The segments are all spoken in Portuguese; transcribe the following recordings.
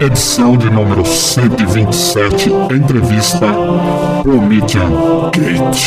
Edição de número 127, entrevista Promethean Gate.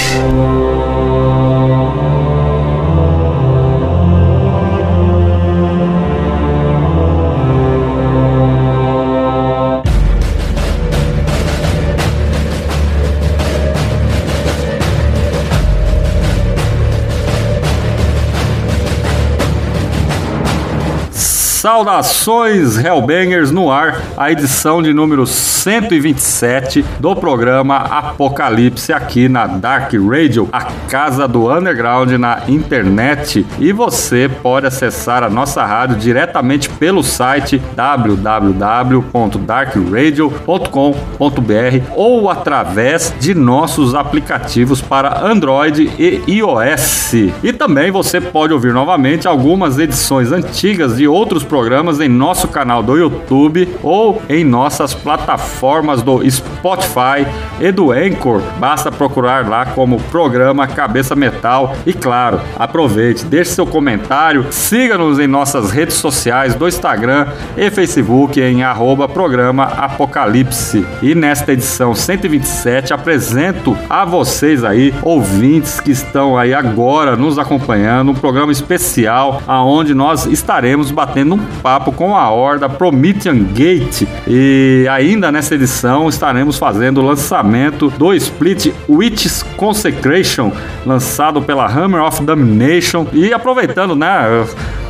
Saudações Hellbangers no ar, a edição de número 127 do programa Apocalipse aqui na Dark Radio, a casa do underground na internet. E você pode acessar a nossa rádio diretamente pelo site www.darkradio.com.br ou através de nossos aplicativos para Android e iOS. E também você pode ouvir novamente algumas edições antigas de outros programas em nosso canal do YouTube ou em nossas plataformas do Spotify e do Anchor. Basta procurar lá como programa Cabeça Metal e claro, aproveite, deixe seu comentário, siga-nos em nossas redes sociais do Instagram e Facebook em arroba programa Apocalipse. E nesta edição 127 apresento a vocês aí, ouvintes que estão aí agora nos acompanhando, um programa especial aonde nós estaremos batendo um papo com a horda Promethean Gate e ainda nessa edição estaremos fazendo o lançamento do split Witch's Consecration, lançado pela Hammer of Domination e aproveitando, né,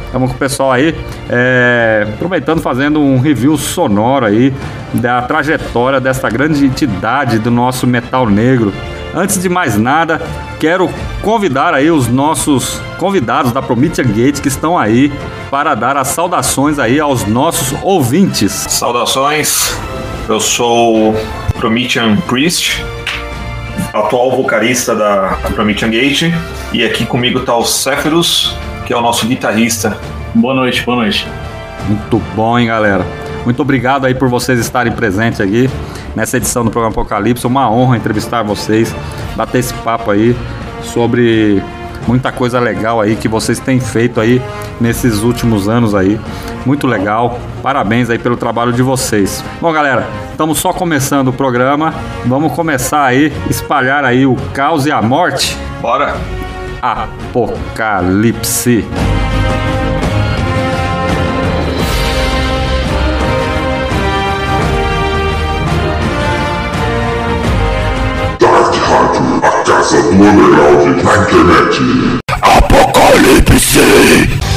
Estamos com o pessoal aí, é, aproveitando, fazendo um review sonoro aí da trajetória dessa grande entidade do nosso metal negro. Antes de mais nada, quero convidar aí os nossos convidados da Promethean Gate que estão aí para dar as saudações aí aos nossos ouvintes. Saudações, eu sou Promethean Priest, atual vocalista da Promethean Gate, e aqui comigo está o Sephiroth, que é o nosso guitarrista. Boa noite, boa noite. Muito bom, hein, galera? Muito obrigado aí por vocês estarem presentes aqui nessa edição do programa Apocalipse. Uma honra entrevistar vocês, bater esse papo aí sobre muita coisa legal aí que vocês têm feito aí nesses últimos anos aí. Muito legal. Parabéns aí pelo trabalho de vocês. Bom, galera, estamos só começando o programa. Vamos começar aí espalhar aí o caos e a morte. Bora! Apocalipse. Na internet. Apocalipse!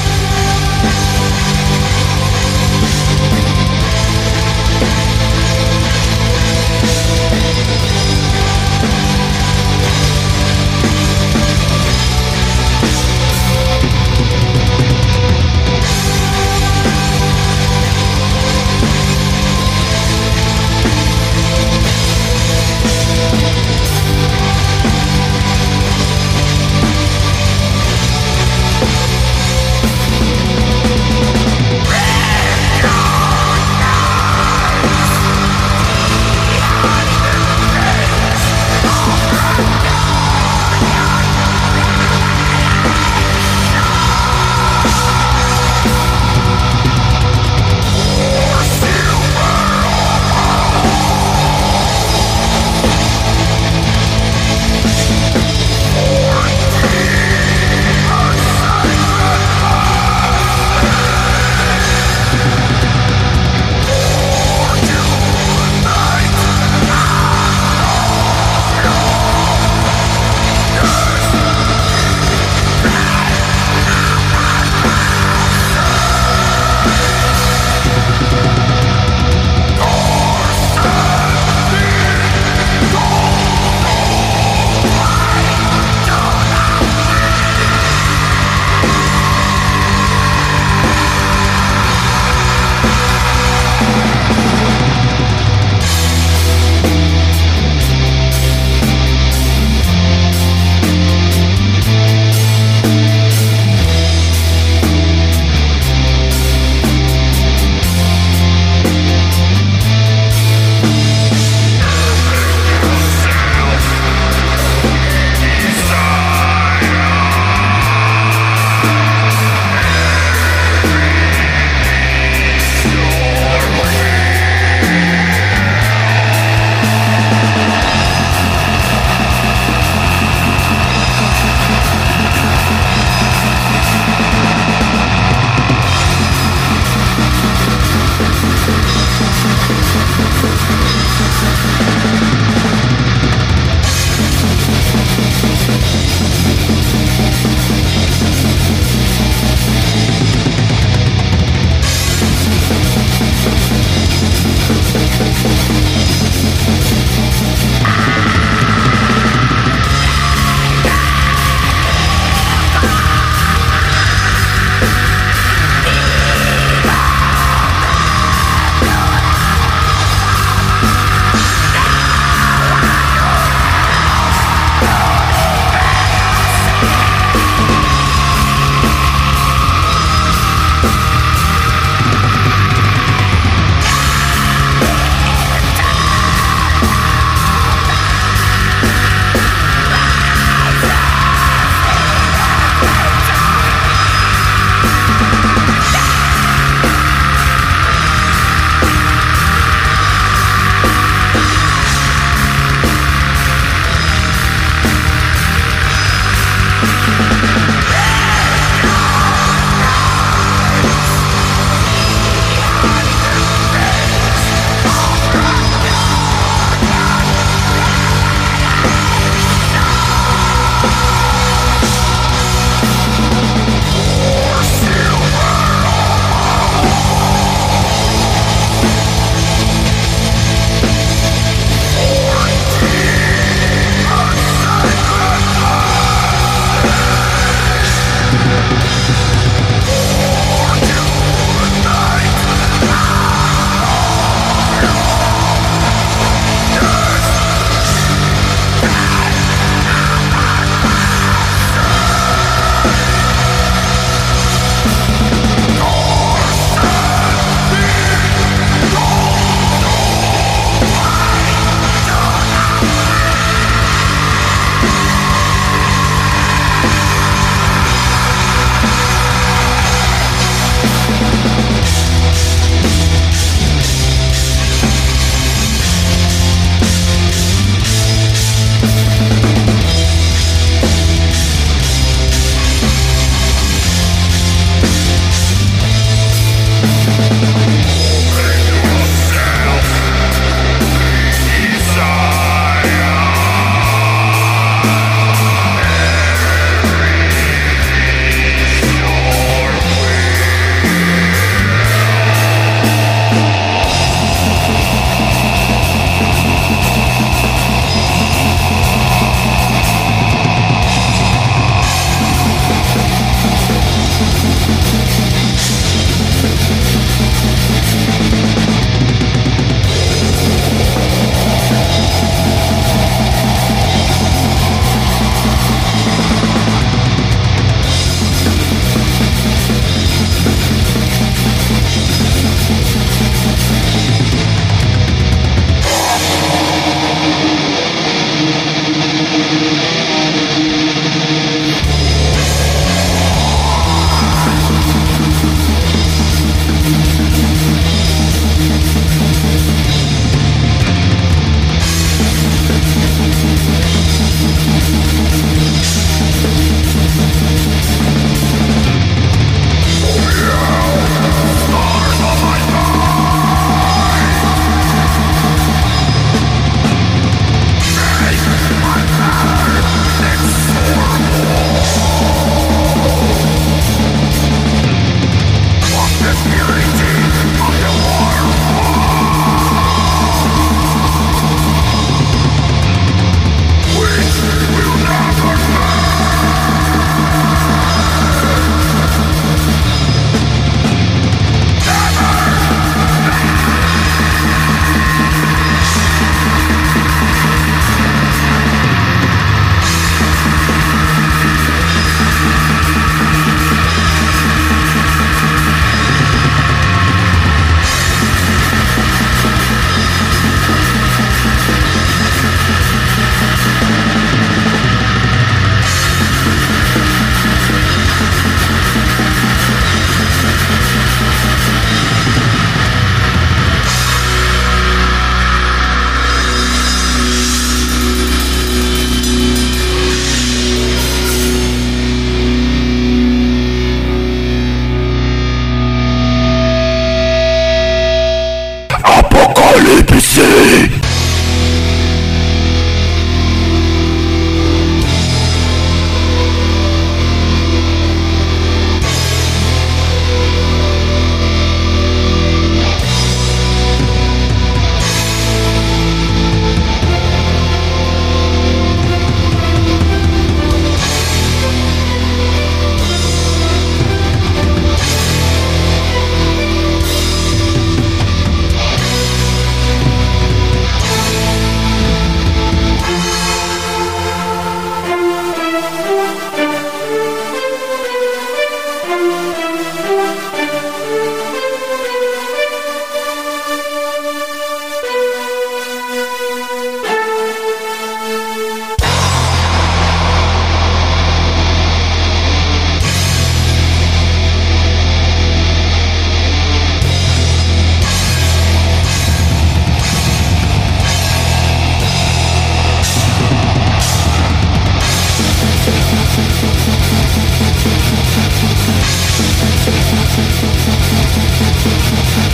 Thank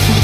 you.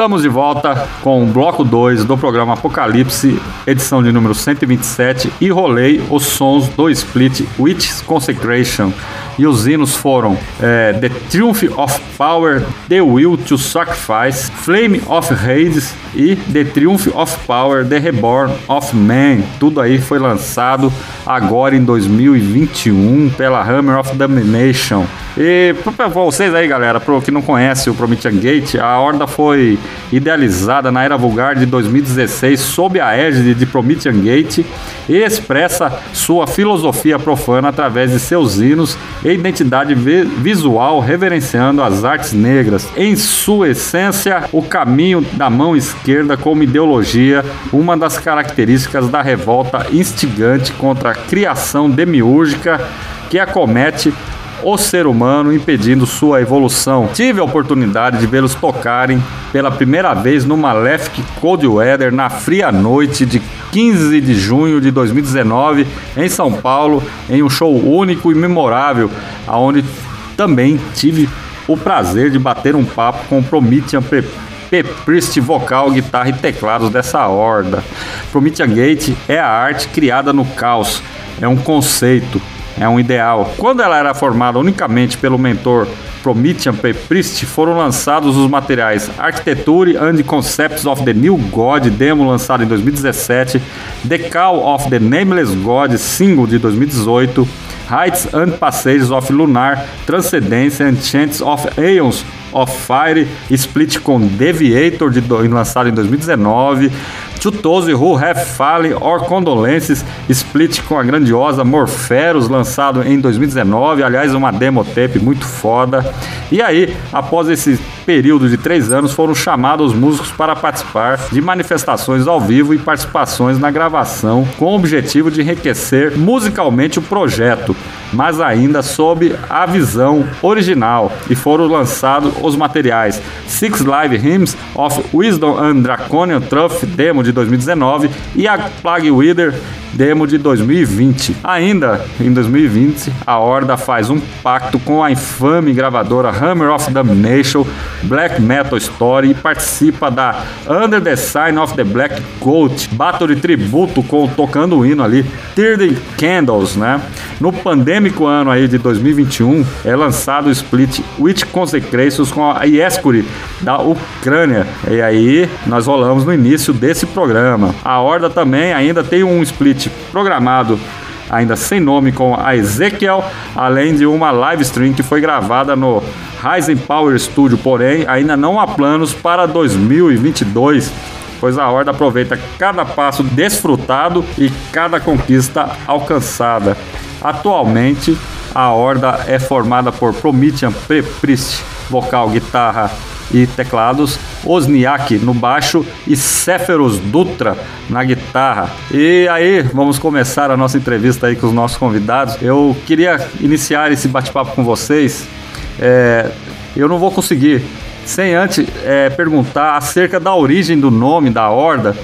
Estamos de volta com o bloco 2 do programa Apocalipse, edição de número 127, e rolei os sons do split Witch's Consecration. E os hinos foram é, The Triumph of Power, The Will to Sacrifice, Flame of Hades e The Triumph of Power, The Reborn of Man. Tudo aí foi lançado agora em 2021 pela Hammer of Domination. E para vocês aí, galera, pro que não conhece o Promethean Gate, a Horda foi idealizada na era vulgar de 2016 sob a égide de Promethean Gate e expressa sua filosofia profana através de seus hinos e identidade visual reverenciando as artes negras. Em sua essência, o caminho da mão esquerda como ideologia, uma das características da revolta instigante contra a criação demiúrgica que acomete o ser humano, impedindo sua evolução. Tive a oportunidade de vê-los tocarem pela primeira vez no Malefic Cold Weather na fria noite de 15 de junho de 2019 em São Paulo, em um show único e memorável, aonde também tive o prazer de bater um papo com o Promethean Peprist vocal, guitarra e teclados dessa horda. Promethean Gate é a arte criada no caos, é um conceito, é um ideal. Quando ela era formada unicamente pelo mentor Promethean Priest, foram lançados os materiais Architecture and Concepts of the New God, demo lançado em 2017, The Call of the Nameless God, single de 2018, Heights and Passages of Lunar, Transcendência and Chants of Aeons of Fire, split com Deviator, de, lançado em 2019, To Those Who Have Fallen or Condolences, split com a grandiosa Morpheros, lançado em 2019. Aliás, uma demo tape muito foda. E aí, após esse período de três anos, foram chamados os músicos para participar de manifestações ao vivo e participações na gravação, com o objetivo de enriquecer musicalmente o projeto, mas ainda sob a visão original. E foram lançados os materiais Six Live Hymns of Wisdom and Draconian Truth, demo de 2019, e a Plague Wither demo de 2020. Ainda em 2020, a Horda faz um pacto com a infame gravadora Hammer of Damnation, Black Metal Story e participa da Under the Sign of the Black Coat, battle de tributo com tocando o hino ali, Third Candles, né? No pandêmico ano aí de 2021 é lançado o split Witch Consecrations com a Iescuri da Ucrânia. E aí nós rolamos no início desse programa. A Horda também ainda tem um split programado ainda sem nome com a Ezekiel, além de uma live stream que foi gravada no Ryzen Power Studio, porém ainda não há planos para 2022 pois a Horda aproveita cada passo desfrutado e cada conquista alcançada. Atualmente, a Horda é formada por Promethean Preprist, vocal, guitarra e teclados, Osniak no baixo e Céferos Dutra na guitarra. E aí, vamos começar a nossa entrevista aí com os nossos convidados. Eu queria iniciar esse bate-papo com vocês. É, eu não vou conseguir sem antes é, perguntar acerca da origem do nome da Horda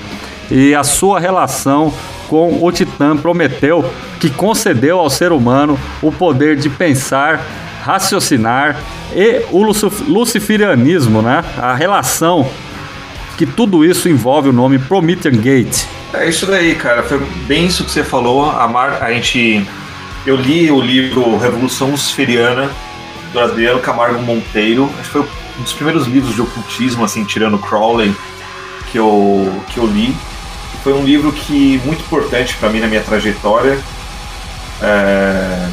e a sua relação com o Titã Prometeu, que concedeu ao ser humano o poder de pensar raciocinar e o luciferianismo, né? A relação que tudo isso envolve o nome Promethean Gate. É isso daí, cara. Foi bem isso que você falou. A, Mar... a gente. Eu li o livro Revolução Luciferiana do Adriano Camargo Monteiro. Acho que foi um dos primeiros livros de ocultismo, assim, tirando Crowley, que eu, que eu li. Foi um livro que muito importante para mim na minha trajetória. É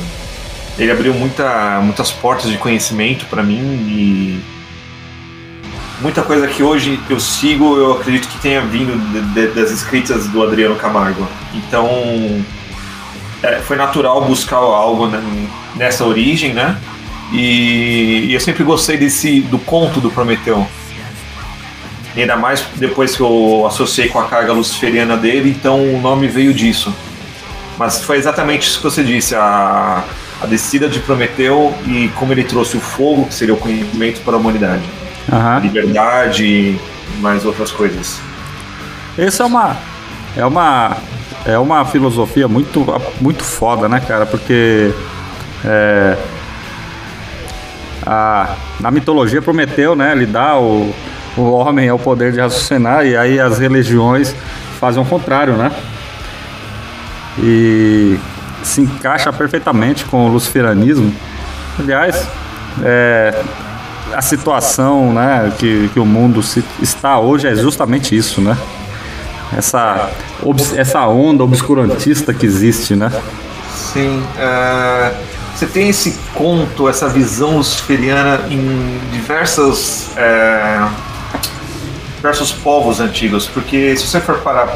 ele abriu muita, muitas portas de conhecimento para mim e muita coisa que hoje eu sigo, eu acredito que tenha vindo de, de, das escritas do Adriano Camargo. Então é, foi natural buscar algo nessa origem, né? E, e, eu sempre gostei desse do conto do Prometeu. Ainda mais depois que eu associei com a carga luciferiana dele, então o nome veio disso. Mas foi exatamente isso que você disse, a, a descida de Prometeu e como ele trouxe o fogo, que seria o conhecimento para a humanidade. Uhum. A liberdade e mais outras coisas. Essa é uma é uma é uma filosofia muito muito foda, né, cara? Porque é, a, na mitologia Prometeu, né, ele dá o, o homem é o poder de raciocinar e aí as religiões fazem o contrário, né? E se encaixa perfeitamente com o luciferanismo. Aliás, é, a situação né, que, que o mundo se, está hoje é justamente isso, né? Essa, essa onda obscurantista que existe, né? Sim. Uh, você tem esse conto, essa visão luciferiana em diversas, uh, diversos povos antigos, porque se você for parar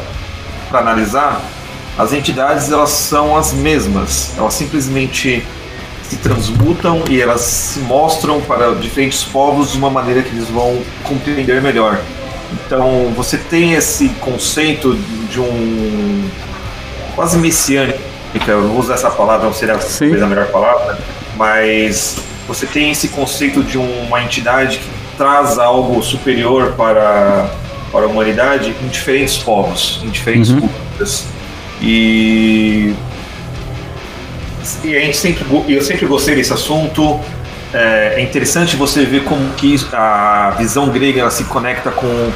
para analisar, as entidades elas são as mesmas, elas simplesmente se transmutam e elas se mostram para diferentes povos de uma maneira que eles vão compreender melhor. Então você tem esse conceito de um quase messiânico, eu vou usar essa palavra, não seria talvez a melhor palavra, mas você tem esse conceito de uma entidade que traz algo superior para, para a humanidade em diferentes povos, em diferentes uhum. culturas. E e a gente sempre, eu sempre gostei desse assunto. É, é interessante você ver como que a visão grega ela se conecta com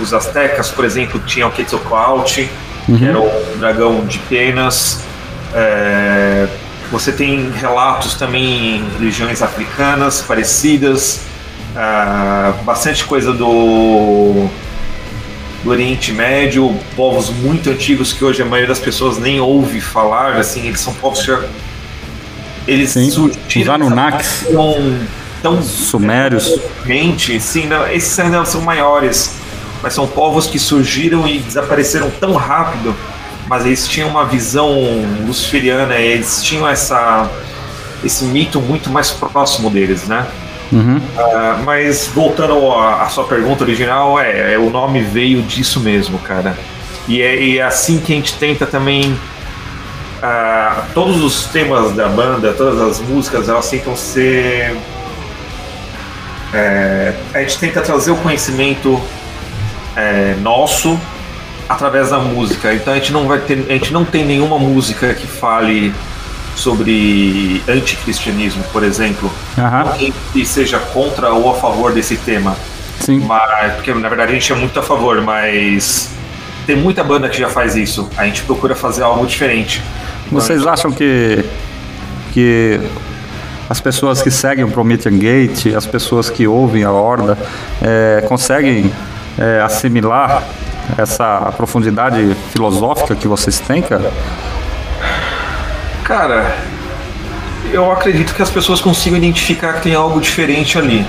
os astecas, por exemplo, tinha o Quetzalcoatl, uhum. que era o dragão de penas. É, você tem relatos também em religiões africanas parecidas, é, bastante coisa do, do Oriente Médio, povos muito antigos que hoje a maioria das pessoas nem ouve falar, assim, eles são povos que já eles sim, surgiram. Anunnakis. Tão, Sumérios. Mente, sim, não, esses ainda são maiores. Mas são povos que surgiram e desapareceram tão rápido. Mas eles tinham uma visão luciferiana, eles tinham essa, esse mito muito mais próximo deles, né? Uhum. Uh, mas voltando à sua pergunta original, é, é, o nome veio disso mesmo, cara. E é, e é assim que a gente tenta também ah, todos os temas da banda, todas as músicas, elas tentam ser. É, a gente tenta trazer o conhecimento é, nosso através da música. Então a gente não vai ter, a gente não tem nenhuma música que fale sobre anticristianismo, por exemplo. Uhum. que seja contra ou a favor desse tema. Sim. Mas, porque na verdade a gente é muito a favor, mas tem muita banda que já faz isso. A gente procura fazer algo diferente. Vocês acham que, que as pessoas que seguem o Promethean Gate, as pessoas que ouvem a Horda, é, conseguem é, assimilar essa profundidade filosófica que vocês têm, cara? Cara, eu acredito que as pessoas consigam identificar que tem algo diferente ali.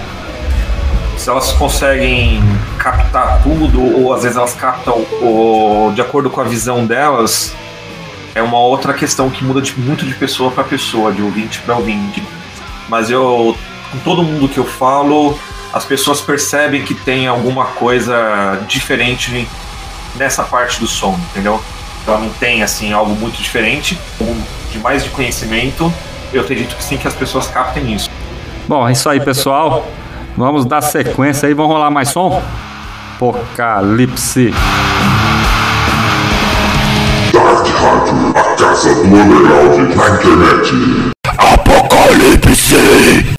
Se elas conseguem captar tudo, ou às vezes elas captam ou, de acordo com a visão delas, é uma outra questão que muda de, muito de pessoa para pessoa, de ouvinte para ouvinte. Mas eu, com todo mundo que eu falo, as pessoas percebem que tem alguma coisa diferente nessa parte do som, entendeu? Então não tem assim algo muito diferente, de mais de conhecimento. Eu acredito que sim que as pessoas captem isso. Bom, é isso aí, pessoal. Vamos dar sequência aí, vamos rolar mais som? Apocalipse. Rádio, a casa do underground na internet. Apocalipse!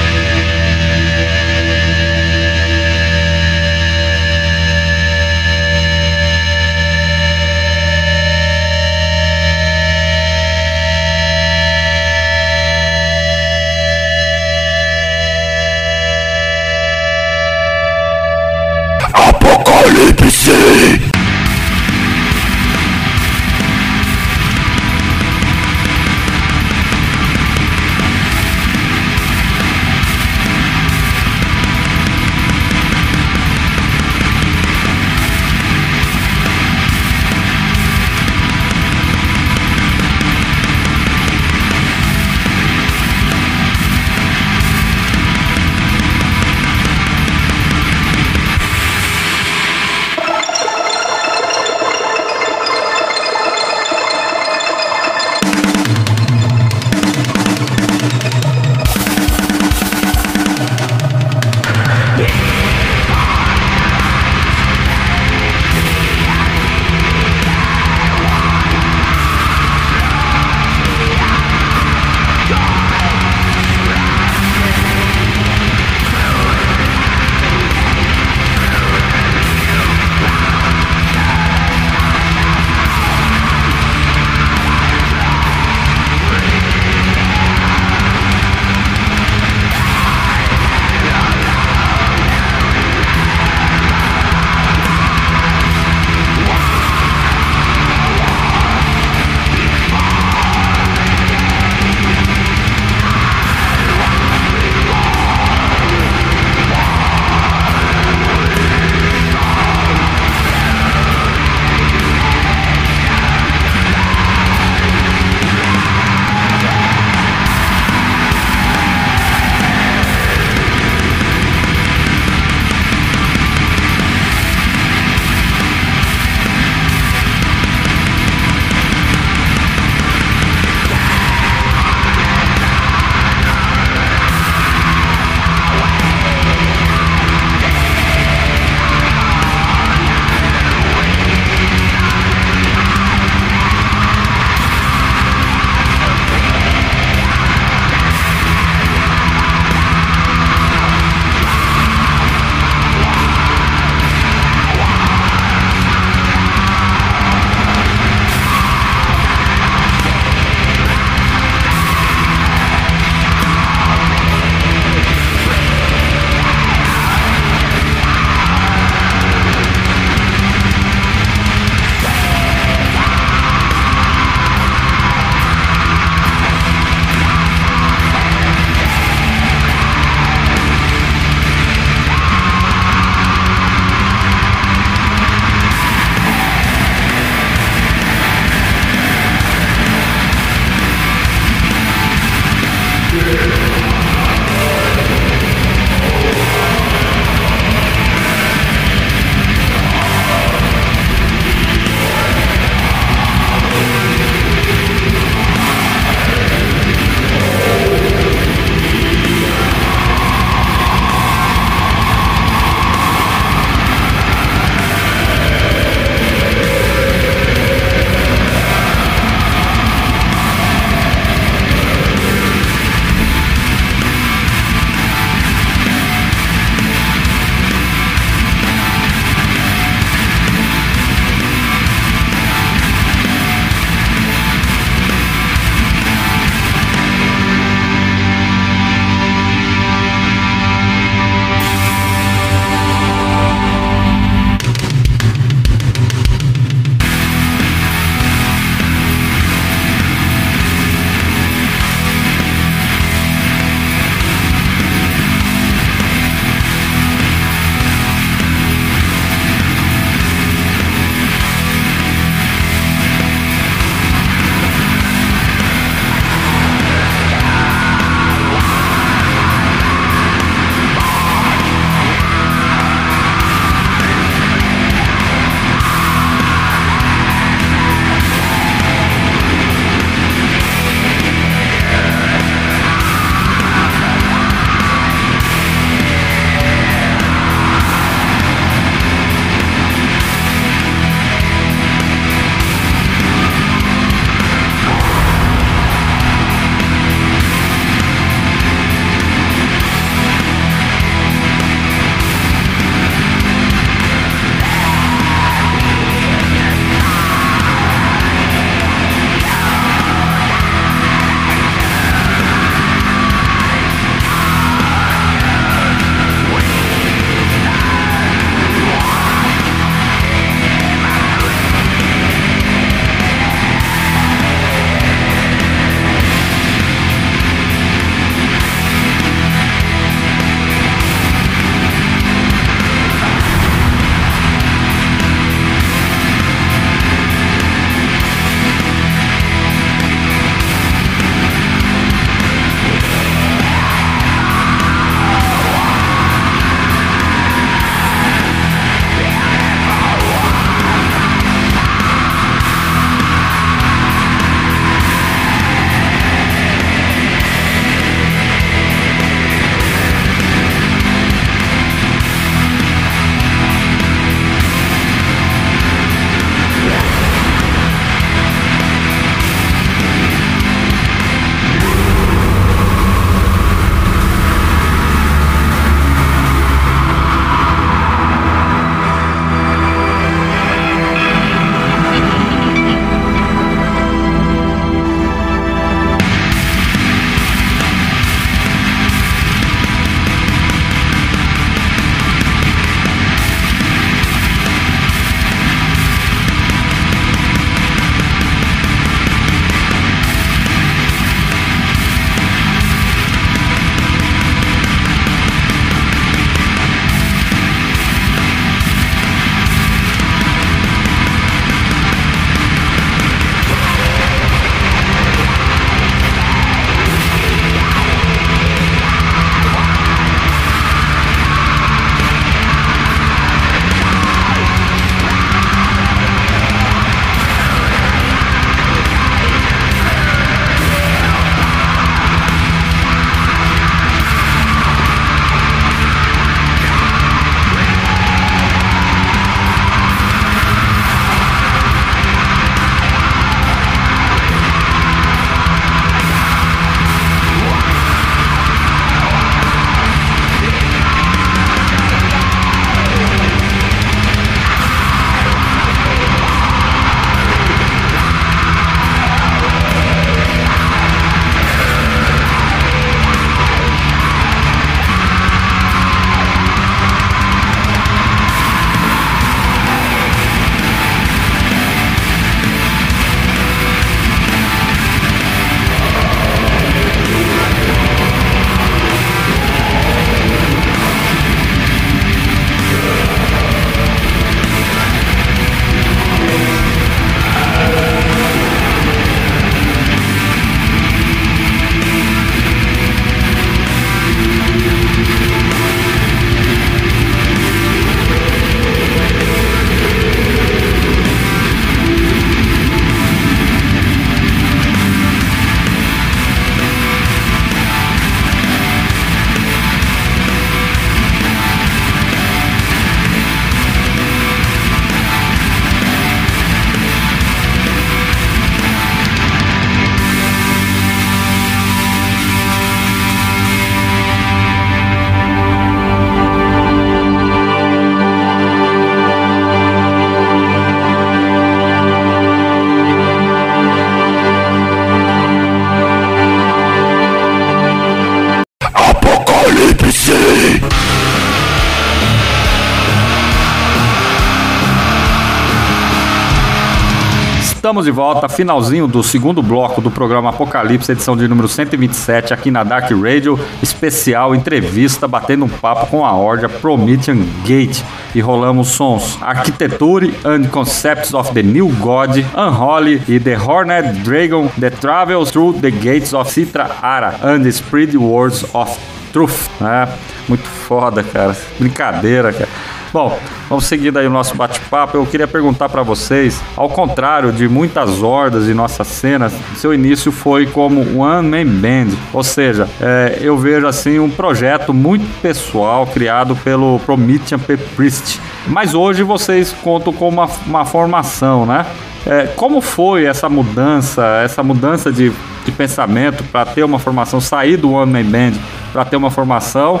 Estamos de volta, finalzinho do segundo bloco do programa Apocalipse, edição de número 127, aqui na Dark Radio, especial entrevista, batendo um papo com a Horda Promethean Gate. E rolamos sons Architecture and Concepts of the New God, Unholy e The Horned Dragon that travels through the gates of Citra Ara and the spread words of truth. É, muito foda, cara. Brincadeira, cara. Bom, vamos seguir aí o nosso bate-papo. Eu queria perguntar para vocês, ao contrário de muitas hordas em nossas cenas, seu início foi como One Man Band, ou seja, é, eu vejo assim um projeto muito pessoal criado pelo Promethean P. Priest. Mas hoje vocês contam com uma, uma formação, né? É, como foi essa mudança, essa mudança de, de pensamento para ter uma formação, sair do One Man Band para ter uma formação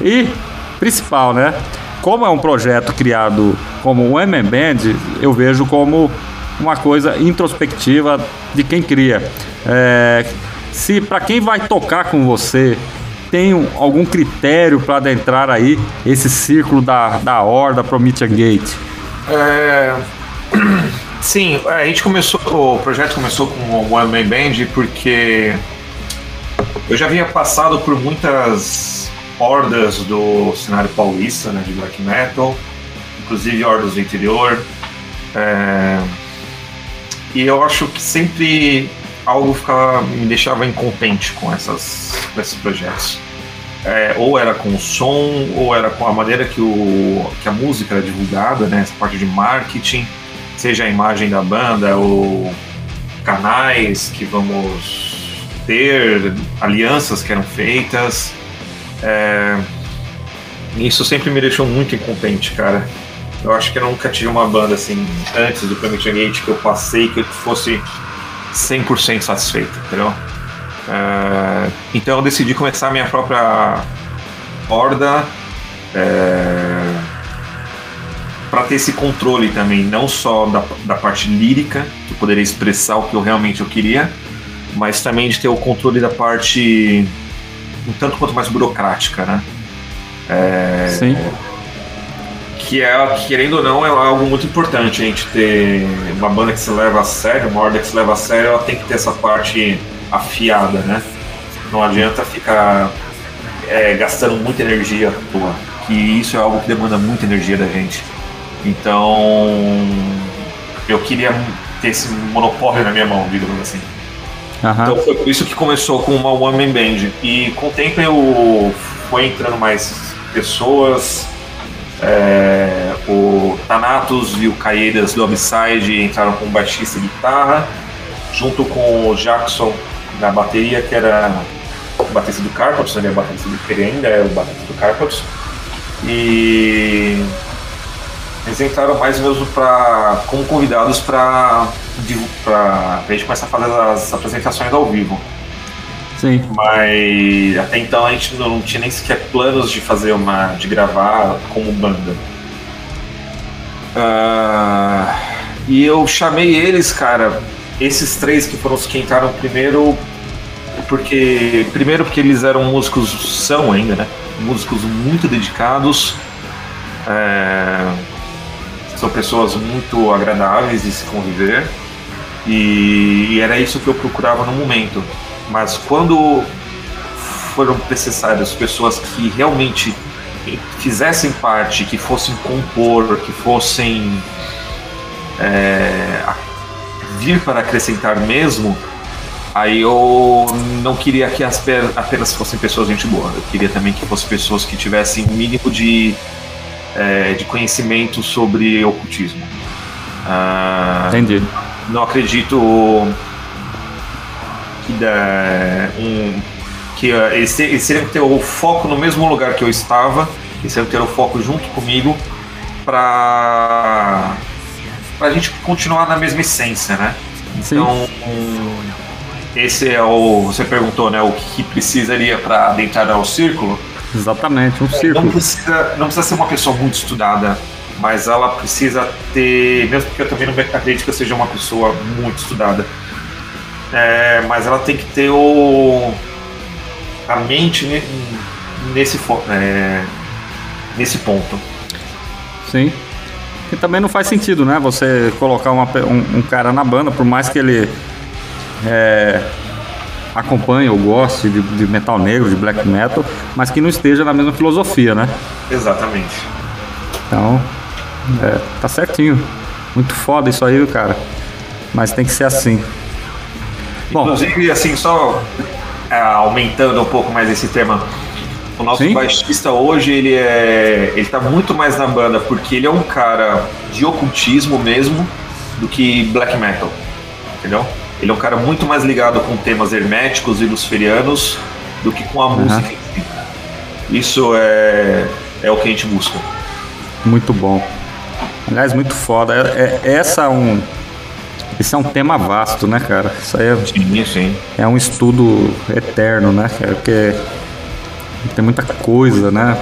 e principal, né? Como é um projeto criado como o MM Band, eu vejo como uma coisa introspectiva de quem cria. É, se para quem vai tocar com você tem algum critério para adentrar aí esse círculo da, da Horda Promethean Gate? É... Sim, a gente começou, o projeto começou com o One Man Band porque eu já havia passado por muitas hordas do cenário paulista, né, de black metal, inclusive hordas do interior. É... E eu acho que sempre algo ficava, me deixava incontente com, essas, com esses projetos. É, ou era com o som, ou era com a maneira que, o, que a música era divulgada, né, essa parte de marketing, seja a imagem da banda, ou canais que vamos ter, alianças que eram feitas. É... Isso sempre me deixou muito incontente, cara. Eu acho que eu nunca tive uma banda assim, antes do Promethean Gate, que eu passei que eu fosse 100% satisfeito, entendeu? É... Então eu decidi começar a minha própria horda é... para ter esse controle também, não só da, da parte lírica, que eu poderia expressar o que eu realmente eu queria, mas também de ter o controle da parte um tanto quanto mais burocrática, né? É, Sim. Que é, querendo ou não, é algo muito importante a gente ter uma banda que se leva a sério, uma ordem que se leva a sério, ela tem que ter essa parte afiada, né? Não adianta ficar é, gastando muita energia à toa, que isso é algo que demanda muita energia da gente. Então, eu queria ter esse monopólio na minha mão, digamos assim. Uhum. Então foi por isso que começou com uma One Band. E com o tempo eu fui entrando mais pessoas. É, o Thanatos e o Caeiras do Upside entraram com baixista e guitarra, junto com o Jackson na bateria, que era o baterista do Carpets, ele é baterista do, ainda é o baterista do Carpets. E eles entraram mais ou menos pra, como convidados para a gente começar a fazer as apresentações ao vivo. Sim. Mas até então a gente não tinha nem sequer planos de fazer uma. de gravar como banda. Uh, e eu chamei eles, cara, esses três que foram os que entraram primeiro, porque. Primeiro porque eles eram músicos, são ainda, né? Músicos muito dedicados. É, são pessoas muito agradáveis de se conviver e, e era isso que eu procurava no momento. Mas quando foram necessárias pessoas que realmente fizessem parte, que fossem compor, que fossem é, vir para acrescentar mesmo, aí eu não queria que as, apenas fossem pessoas gente boa. Eu queria também que fossem pessoas que tivessem um mínimo de é, de conhecimento sobre ocultismo. Ah, Entendi. Não acredito que, da, um, que uh, eles, eles teriam que ter o foco no mesmo lugar que eu estava, eles teriam que ter o foco junto comigo para a gente continuar na mesma essência, né? Então, esse é o. Você perguntou, né? O que precisaria para adentrar ao círculo. Exatamente, um círculo. Não precisa, não precisa ser uma pessoa muito estudada, mas ela precisa ter, mesmo porque eu também não acredito que eu seja uma pessoa muito estudada, é, mas ela tem que ter o, a mente nesse, é, nesse ponto. Sim. também não faz sentido, né? Você colocar uma, um, um, cara na banda, por mais que ele é, acompanhe ou goste de, de, metal negro, de black metal, mas que não esteja na mesma filosofia, né? Exatamente. Então, é, tá certinho. Muito foda isso aí, cara. Mas tem que ser assim. Bom, Inclusive, assim, só é, aumentando um pouco mais esse tema. O nosso Sim? baixista hoje, ele é. Ele tá muito mais na banda porque ele é um cara de ocultismo mesmo do que black metal. Entendeu? Ele é um cara muito mais ligado com temas herméticos e luciferianos do que com a uhum. música. Isso é, é o que a gente busca. Muito bom. Aliás, muito foda. É, é, essa é um. Esse é um tema vasto, né, cara? Isso aí é, sim, sim. é um estudo eterno, né, cara? Porque tem muita coisa, né?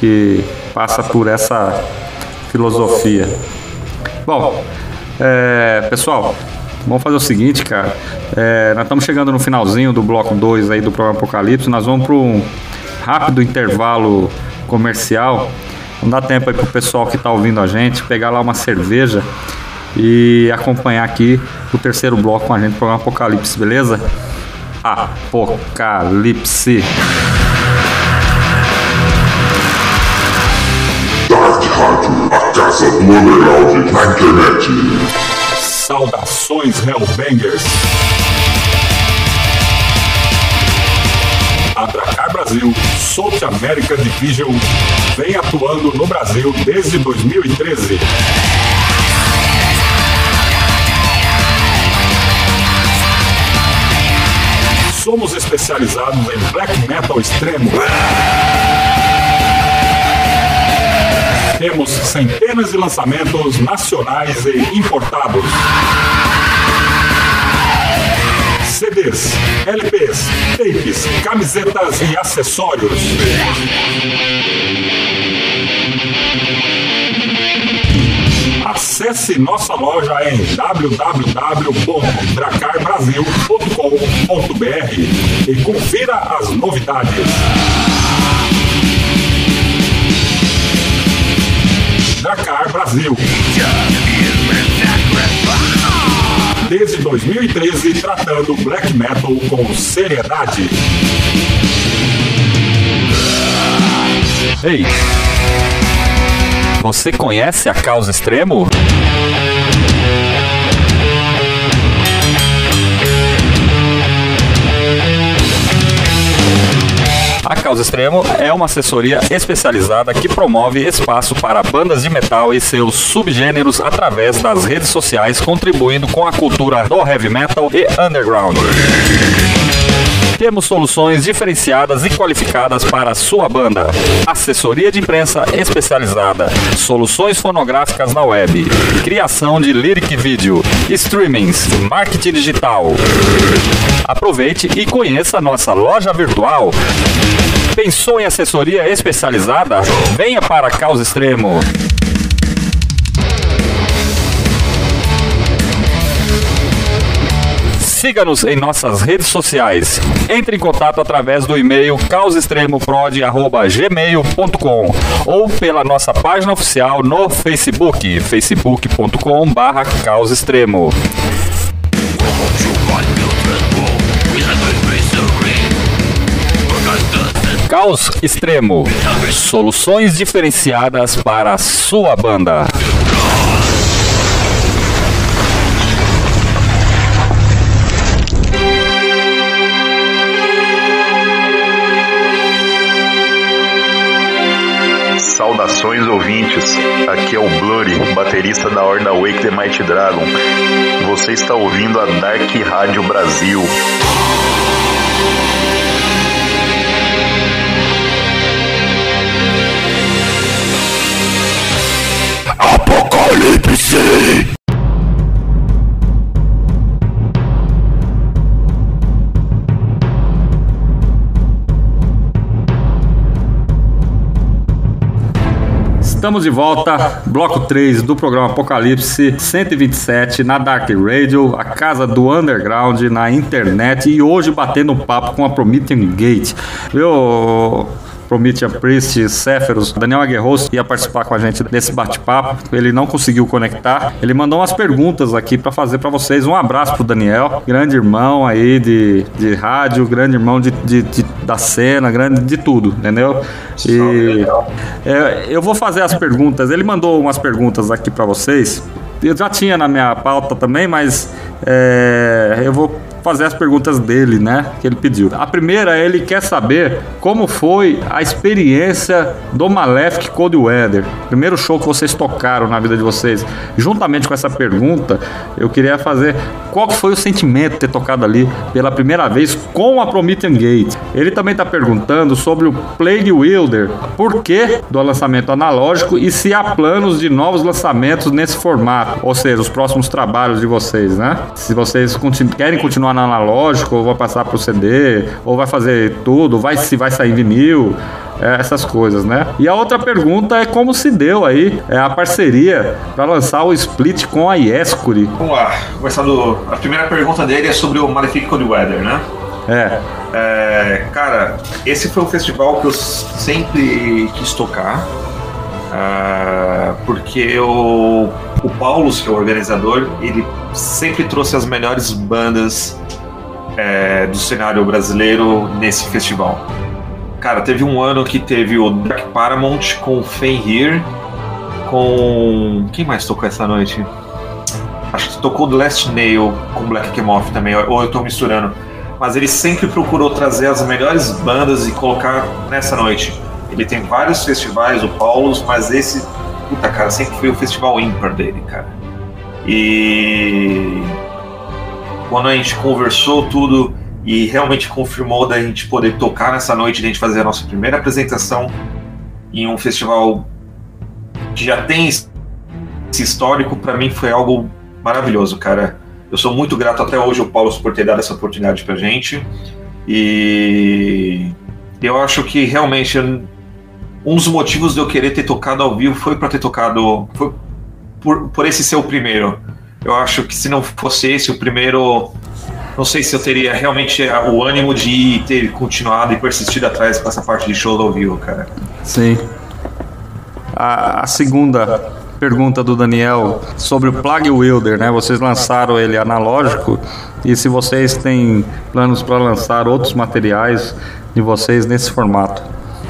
Que passa por essa filosofia. Bom, é, pessoal, vamos fazer o seguinte, cara. É, nós estamos chegando no finalzinho do bloco 2 aí do programa Apocalipse. Nós vamos para um rápido intervalo comercial. Não dá tempo aí pro pessoal que está ouvindo a gente pegar lá uma cerveja e acompanhar aqui o terceiro bloco com a gente do programa Apocalipse, beleza? Apocalipse. Dark Rádio, a casa do underground na internet. Saudações Hellbangers. A Dracar Brasil, South America Division, vem atuando no Brasil desde 2013. Somos especializados em black metal extremo. Temos centenas de lançamentos nacionais e importados. CDs, LPs, tapes, camisetas e acessórios. Acesse nossa loja em www.dracarbrasil.com.br e confira as novidades. Dracar Brasil desde 2013 tratando black metal com seriedade. Ei, você conhece a causa extremo? A Causa Extremo é uma assessoria especializada que promove espaço para bandas de metal e seus subgêneros através das redes sociais, contribuindo com a cultura do heavy metal e underground. Temos soluções diferenciadas e qualificadas para a sua banda. Assessoria de imprensa especializada, soluções fonográficas na web, criação de lyric vídeo, streamings, marketing digital. Aproveite e conheça nossa loja virtual. Pensou em assessoria especializada? Venha para Causa Extremo. Siga-nos em nossas redes sociais. Entre em contato através do e-mail causaextremoprod.gmail.com ou pela nossa página oficial no Facebook, facebook.com.br causaextremo. Caos Extremo. Soluções diferenciadas para a sua banda. Saudações ouvintes, aqui é o Blurry, baterista da Horda Wake the Mighty Dragon. Você está ouvindo a Dark Rádio Brasil. Apocalipse! Estamos de volta, bloco 3 do programa Apocalipse 127 na Dark Radio, a casa do underground na internet e hoje batendo um papo com a Promethean Gate. Viu, Promethean Priest, Sephiroth, Daniel Aguerros ia participar com a gente desse bate-papo. Ele não conseguiu conectar. Ele mandou umas perguntas aqui para fazer para vocês. Um abraço pro Daniel, grande irmão aí de, de rádio, grande irmão de, de, de da cena, grande de tudo, entendeu? E é, eu vou fazer as perguntas. Ele mandou umas perguntas aqui para vocês. Eu já tinha na minha pauta também, mas é, eu vou fazer as perguntas dele, né? Que ele pediu. A primeira, ele quer saber como foi a experiência do Malefic Cold Weather. Primeiro show que vocês tocaram na vida de vocês. Juntamente com essa pergunta, eu queria fazer qual foi o sentimento de ter tocado ali pela primeira vez com a Promethean Gate. Ele também está perguntando sobre o Plague Wilder, por que do lançamento analógico e se há planos de novos lançamentos nesse formato, ou seja, os próximos trabalhos de vocês, né? Se vocês continu querem continuar no analógico, ou vai passar pro CD, ou vai fazer tudo, vai se vai sair vinil, é, essas coisas, né? E a outra pergunta é como se deu aí é, a parceria para lançar o split com a Iescuri. Vamos lá, começando. A primeira pergunta dele é sobre o Malefic Cold Weather, né? É. É, cara, esse foi um festival que eu sempre quis tocar. Uh, porque o, o Paulo, que é o organizador, ele sempre trouxe as melhores bandas é, do cenário brasileiro nesse festival. Cara, teve um ano que teve o Dark Paramount com Fenrir, com. Quem mais tocou essa noite? Acho que tocou The Last Nail com Black Kemoff também, ou eu tô misturando. Mas ele sempre procurou trazer as melhores bandas e colocar nessa noite. Ele tem vários festivais, o Paulus, mas esse, puta cara, sempre foi o festival ímpar dele, cara. E quando a gente conversou tudo e realmente confirmou da gente poder tocar nessa noite, da gente fazer a nossa primeira apresentação em um festival que já tem esse histórico, para mim foi algo maravilhoso, cara. Eu sou muito grato até hoje ao Paulo por ter dado essa oportunidade pra gente. E eu acho que realmente um dos motivos de eu querer ter tocado ao vivo foi para ter tocado. Foi por, por esse ser o primeiro. Eu acho que se não fosse esse o primeiro, não sei se eu teria realmente o ânimo de ter continuado e persistido atrás com essa parte de show ao vivo, cara. Sim. A, a segunda pergunta do Daniel sobre o Plague Wilder, né? Vocês lançaram ele analógico e se vocês têm planos para lançar outros materiais de vocês nesse formato?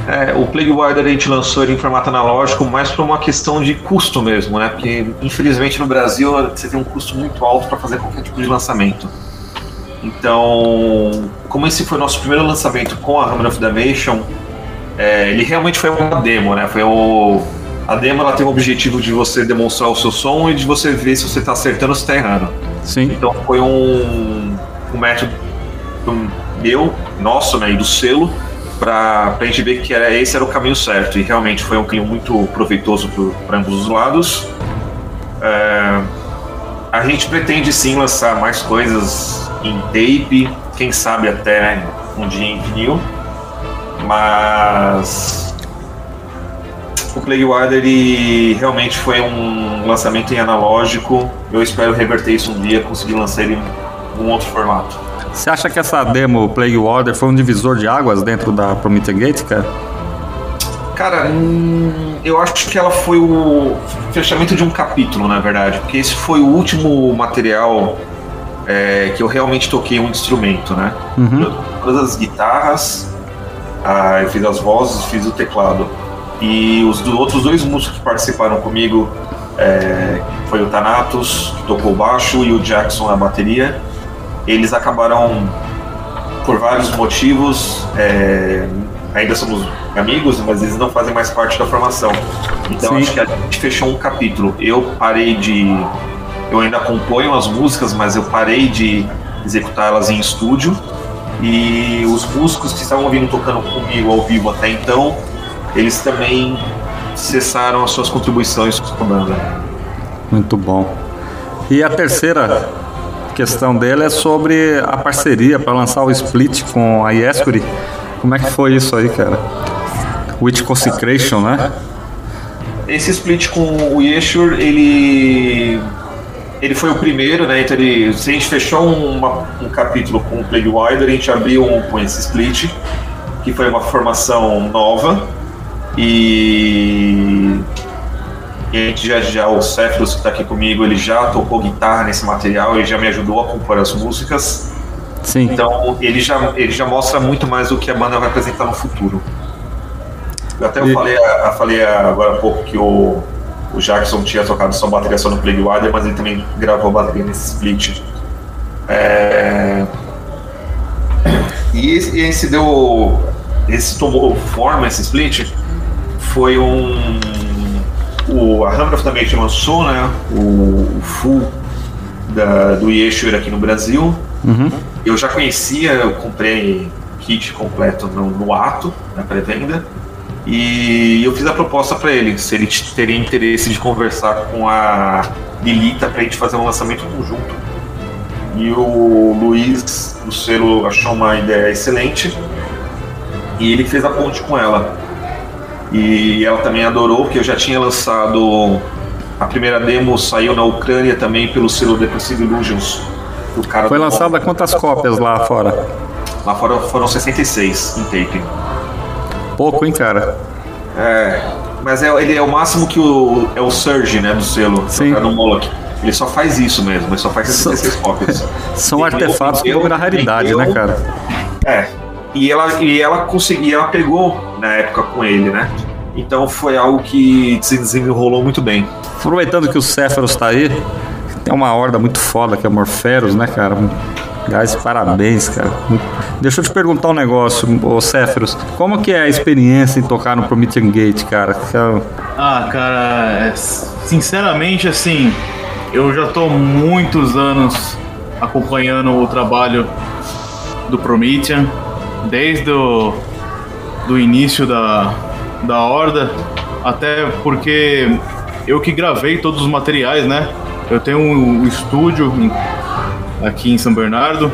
É, o Plague Wilder a gente lançou ele em formato analógico mais por uma questão de custo mesmo, né? Porque infelizmente no Brasil você tem um custo muito alto para fazer qualquer tipo de lançamento. Então, como esse foi o nosso primeiro lançamento com a Hammer of Damnation, é, ele realmente foi uma demo, né? Foi o, a demo ela tem o objetivo de você demonstrar o seu som e de você ver se você está acertando ou se está errando. Sim. Então foi um, um método meu, nosso, né, e do selo, para a gente ver que era, esse era o caminho certo. E realmente foi um caminho muito proveitoso para ambos os lados. É, a gente pretende sim lançar mais coisas em tape, quem sabe até um dia em vinil, mas o Playwire ele realmente foi um lançamento em analógico. Eu espero reverter isso um dia, conseguir lançar ele em um outro formato. Você acha que essa demo Plague Order foi um divisor de águas dentro da Promethean Gate, cara? Cara, hum, eu acho que ela foi o fechamento de um capítulo, na verdade, porque esse foi o último material é, que eu realmente toquei um instrumento, né? Uhum. Eu, todas as guitarras, ah, eu fiz as vozes, fiz o teclado. E os do, outros dois músicos que participaram comigo é, foi o Thanatos, que tocou o baixo, e o Jackson a bateria eles acabaram, por vários motivos, é, ainda somos amigos, mas eles não fazem mais parte da formação. Então Sim. acho que a gente fechou um capítulo. Eu parei de. Eu ainda acompanho as músicas, mas eu parei de executá-las em estúdio. E os músicos que estavam vindo tocando comigo ao vivo até então, eles também cessaram as suas contribuições com a banda. Muito bom. E a terceira questão dele é sobre a parceria para lançar o split com a Yescuri. Como é que foi isso aí, cara? Witch Consecration, né? Esse split com o Yeshur, ele ele foi o primeiro, né? Então ele, a gente fechou uma, um capítulo com o Plague Wilder, a gente abriu um com esse split. que foi uma formação nova e e a gente já, já o Cephros que está aqui comigo, ele já tocou guitarra nesse material, ele já me ajudou a compor as músicas. Sim. Então ele já, ele já mostra muito mais o que a banda vai apresentar no futuro. Eu até eu E- falei, eu falei agora há pouco que o, o Jackson tinha tocado só bateria só no Plague mas ele também gravou bateria nesse split. É... E esse, esse deu. Esse tomou forma, esse split, foi um. O, a Hammer Maiden lançou, né? O, o full da, do Yeshua aqui no Brasil. Uhum. Eu já conhecia, eu comprei kit completo no, no ato, na pré-venda. E eu fiz a proposta para ele, se ele teria interesse de conversar com a Lilita pra gente fazer um lançamento conjunto. E o Luiz do selo achou uma ideia excelente e ele fez a ponte com ela. E ela também adorou, porque eu já tinha lançado a primeira demo, saiu na Ucrânia também pelo selo Depressive Illusions. do cara Foi do- lançada quantas cópias lá fora? Lá fora foram 66 em tape. Pouco, hein, cara? É, mas é, ele é o máximo que o, é o Surge, né, do selo, Sim. do Moloch. Ele só faz isso mesmo, ele só faz 66 cópias. São Vendeu, artefatos que na raridade, né, cara? É. E ela, e ela conseguia, ela pegou na época com ele, né? Então foi algo que se desenrolou muito bem. Aproveitando que o Céfaros tá aí, tem uma horda muito foda que é Morferos, né, cara? Guys, parabéns, cara. Deixa eu te perguntar um negócio, ô. Como que é a experiência em tocar no Promethean Gate, cara? É- Ah, cara, é, sinceramente, assim, eu já tô muitos anos acompanhando o trabalho do Promethean, desde o do início da, da Horda, até porque eu que gravei todos os materiais, né? Eu tenho um estúdio em- aqui em São Bernardo.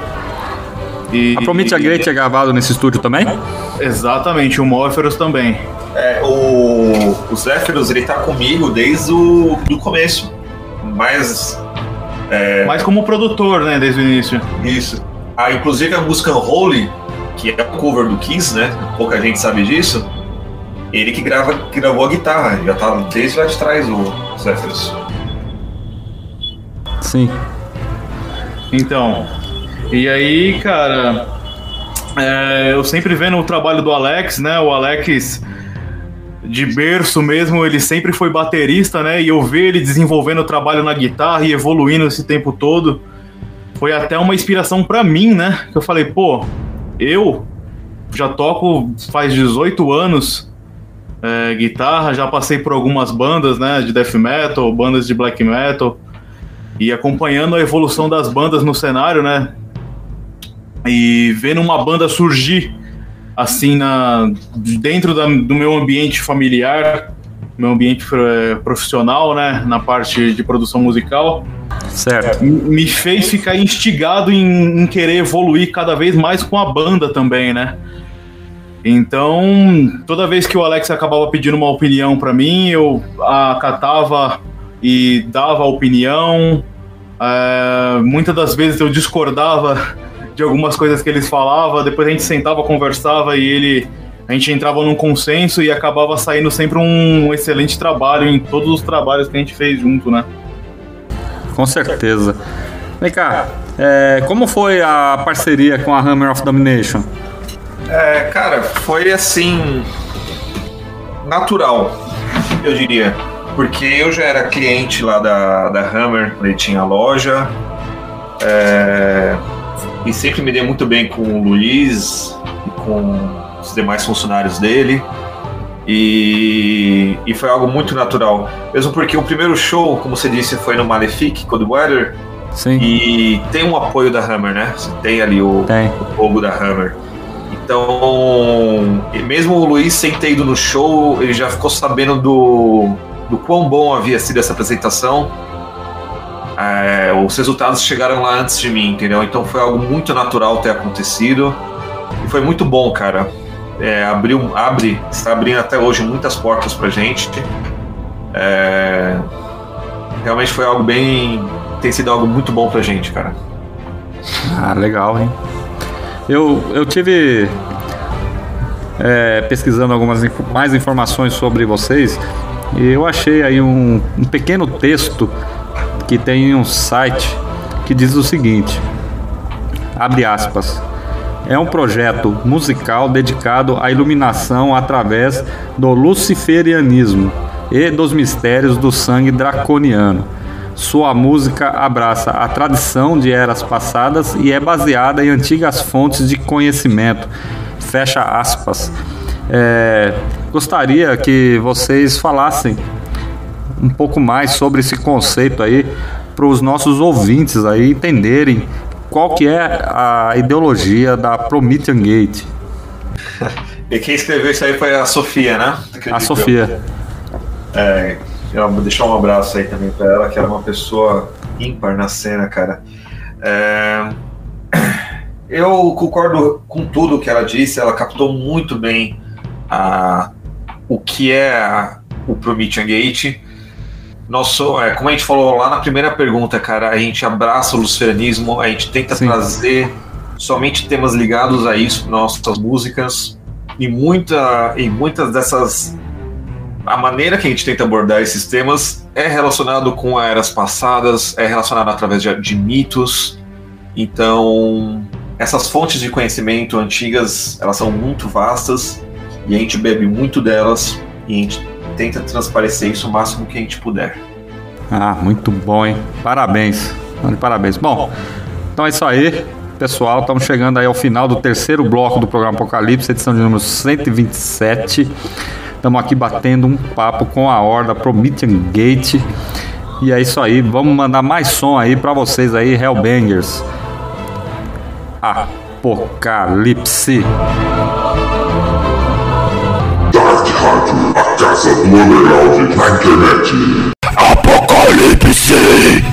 E, A Promethean Gate é gravado nesse estúdio também? Exatamente, o Morpheus também. É, o, o Zephyros, ele tá comigo desde o do começo. Mas, Mas como produtor, né, desde o início. isso. Ah, inclusive a música Unholy, que é o cover do Kiss, né? Pouca gente sabe disso. Ele que grava, que gravou a guitarra, já tá desde lá de trás o Zephyros. Sim. Então, e aí, cara, é, eu sempre vendo o trabalho do Alex, né? O Alex de berço mesmo, ele sempre foi baterista, né? E eu ver ele desenvolvendo o trabalho na guitarra e evoluindo esse tempo todo, foi até uma inspiração pra mim, né? Que eu falei, pô, eu já toco faz 18 anos é, guitarra, já passei por algumas bandas, né? De death metal, bandas de black metal e acompanhando a evolução das bandas no cenário, né? E vendo uma banda surgir assim na dentro da- do meu ambiente familiar, meu ambiente eh, profissional, né, na parte de produção musical, Certo. m- me fez ficar instigado em, em querer evoluir cada vez mais com a banda também, né? Então, toda vez que o Alex acabava pedindo uma opinião pra mim, eu acatava e dava a opinião. É, muitas das vezes eu discordava de algumas coisas que eles falavam, depois a gente sentava, conversava e ele a gente entrava num consenso e acabava saindo sempre um excelente trabalho em todos os trabalhos que a gente fez junto, né? Com certeza. Vem cá, é, como foi a parceria com a Hammer of Domination? É, cara, foi assim. natural, eu diria. Porque eu já era cliente lá da, da Hammer, ele tinha loja. é, e sempre me dei muito bem com o Luiz e com os demais funcionários dele. E, e foi algo muito natural. Mesmo porque o primeiro show, como você disse, foi no Malefic, Cold Weather. Sim, E tem um apoio da Hammer, né? Você tem ali o, tem. o logo da Hammer. Então, mesmo o Luiz sem ter ido no show, ele já ficou sabendo do, do quão bom havia sido essa apresentação. É, os resultados chegaram lá antes de mim, entendeu? Então foi algo muito natural ter acontecido. E foi muito bom, cara. É, abriu, abre, está abrindo até hoje muitas portas pra gente. É, realmente foi algo bem. Tem sido algo muito bom pra gente, cara. Ah, legal, hein? Eu, eu tive é, pesquisando algumas inf mais informações sobre vocês e eu achei aí um, um pequeno texto que tem em um site que diz o seguinte: abre aspas. É um projeto musical dedicado à iluminação através do luciferianismo e dos mistérios do sangue draconiano. Sua música abraça a tradição de eras passadas e é baseada em antigas fontes de conhecimento. Fecha aspas. É, gostaria que vocês falassem um pouco mais sobre esse conceito aí para os nossos ouvintes aí entenderem qual que é a ideologia da Promethean Gate. e quem escreveu isso aí foi a Sofia, né? Acredito a Sofia. É, eu vou deixar um abraço aí também para ela, que era uma pessoa ímpar na cena, cara. É, eu concordo com tudo que ela disse, ela captou muito bem a, o que é a, o Promethean Gate. Nosso, é, como a gente falou lá na primeira pergunta, cara, a gente abraça o luciferianismo, a gente tenta Sim. trazer somente temas ligados a isso nossas músicas e muita e muitas dessas a maneira que a gente tenta abordar esses temas é relacionado com eras passadas, é relacionado através de, de mitos. Então, essas fontes de conhecimento antigas, elas são muito vastas e a gente bebe muito delas e a gente tenta transparecer isso o máximo que a gente puder. Ah, muito bom, hein? Parabéns. Parabéns. Bom, então é isso aí, pessoal. Estamos chegando aí ao final do terceiro bloco do programa Apocalipse, edição de número 127. Estamos aqui batendo um papo com a Horda Promethean Gate. E é isso aí, vamos mandar mais som aí para vocês aí, Hellbangers. Apocalipse. Rádio, a casa do underground na internet. Apocalipse!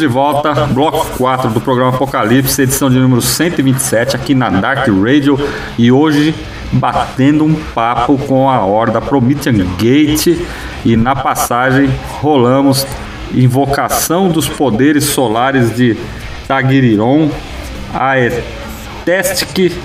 Estamos de volta, bloco 4 do programa Apocalipse, edição de número 127, aqui na Dark Radio. E hoje batendo um papo com a horda Promethean Gate. E na passagem rolamos invocação dos poderes solares de Tagiriron, Aesthetic,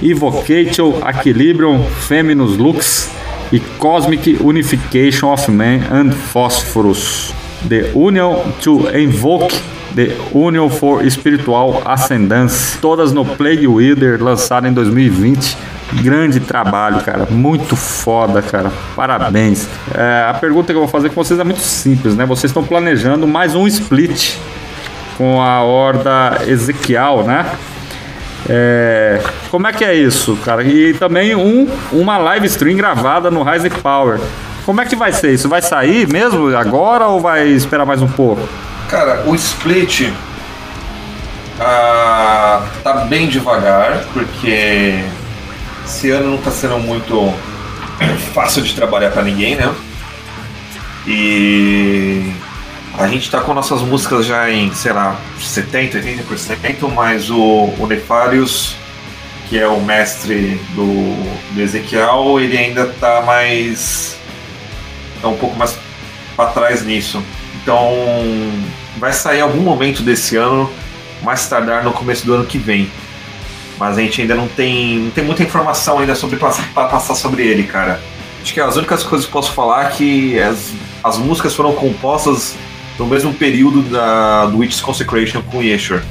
Evocation, Equilibrium, Feminus Lux e Cosmic Unification of Man and Phosphorus. The Union to Invoke The Union for Spiritual Ascendance, todas no Plague Wither, lançado em 2020. Grande trabalho, cara. Muito foda, cara. Parabéns. É, a pergunta que eu vou fazer com vocês é muito simples, né? Vocês estão planejando mais um split com a Horda Ezequiel, né? É, como é que é isso, cara? E também um, uma live stream gravada no Rise Power. Como é que vai ser isso? Vai sair mesmo agora ou vai esperar mais um pouco? Cara, o split ah, tá bem devagar, porque esse ano não tá sendo muito fácil de trabalhar para ninguém, né? E a gente tá com nossas músicas já em, sei lá, 70%, 80%, mas o, o Nefarius, que é o mestre do, do Ezequiel, ele ainda tá mais. Tá um pouco mais para trás nisso. Então vai sair algum momento desse ano, mais tardar no começo do ano que vem. Mas a gente ainda não tem, não tem muita informação ainda sobre para passar sobre ele, cara. Acho que as únicas coisas que posso falar é que as, as músicas foram compostas no mesmo período da, do Witch's Consecration com Yeshua.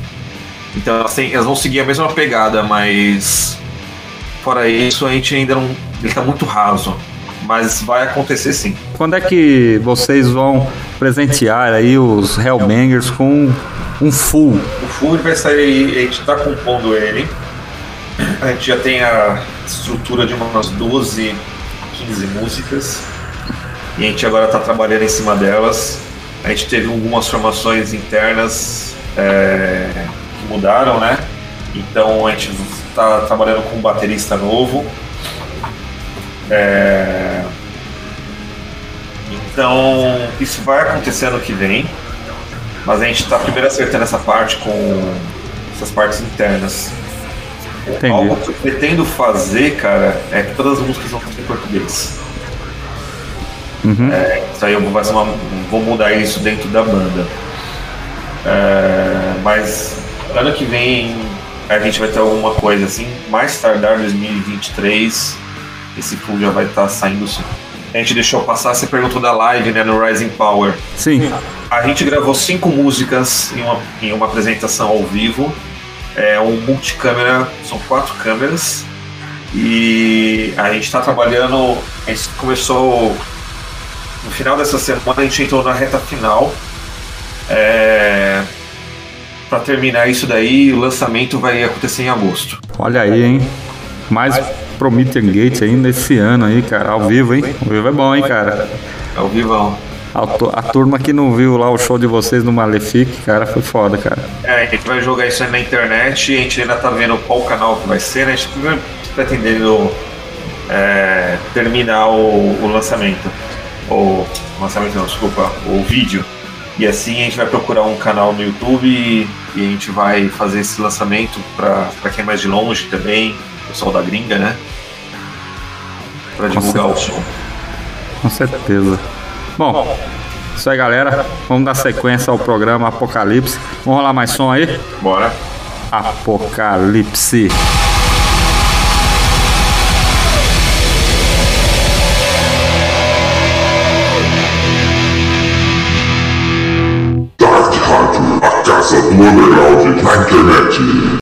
Então elas, têm, elas, vão seguir a mesma pegada, mas fora isso a gente ainda não. Ele tá muito raso. Mas vai acontecer sim. Quando é que vocês vão presentear aí os Hellbangers com um full? O full vai sair, a gente tá compondo ele. A gente já tem a estrutura de umas 12, 15 músicas. E a gente agora está trabalhando em cima delas. A gente teve algumas formações internas é, que mudaram, né? Então a gente está trabalhando com um baterista novo. É, então isso vai acontecer ano que vem. Mas a gente está primeiro acertando essa parte com essas partes internas. Entendi. Algo que eu pretendo fazer, cara, é que todas as músicas vão ser em português. Uhum. É, isso aí eu vou, uma, vou mudar isso dentro da banda. É, mas ano que vem a gente vai ter alguma coisa assim, mais tardar 2023, esse full já vai estar tá saindo sim. A gente deixou passar, você perguntou da live né, no Rising Power. Sim. A gente gravou cinco músicas em uma, em uma apresentação ao vivo é um multicâmera, são quatro câmeras. E a gente está trabalhando, a gente começou no final dessa semana, a gente entrou na reta final. É, para terminar isso daí, o lançamento vai acontecer em agosto. Olha aí, hein? Mais Promethean Gate ainda esse ano aí, cara, ao vivo, hein? Ao vivo é bom, hein, cara? Ao vivo. A, a, turma que não viu lá o show de vocês no Malefic, cara, foi foda, cara. É, a gente vai jogar isso aí na internet e a gente ainda tá vendo qual canal que vai ser, né? A gente tá pretendendo é, terminar o, o lançamento. O lançamento não, desculpa, o vídeo. E assim a gente vai procurar um canal no YouTube e, a gente vai fazer esse lançamento para quem é mais de longe também, pessoal da gringa, né? Para divulgar o som. Com certeza. Bom, isso aí, galera. Vamos dar sequência ao programa Apocalipse. Vamos rolar mais som aí? Bora. Apocalipse. Dark Rádio, a casa do underground na internet.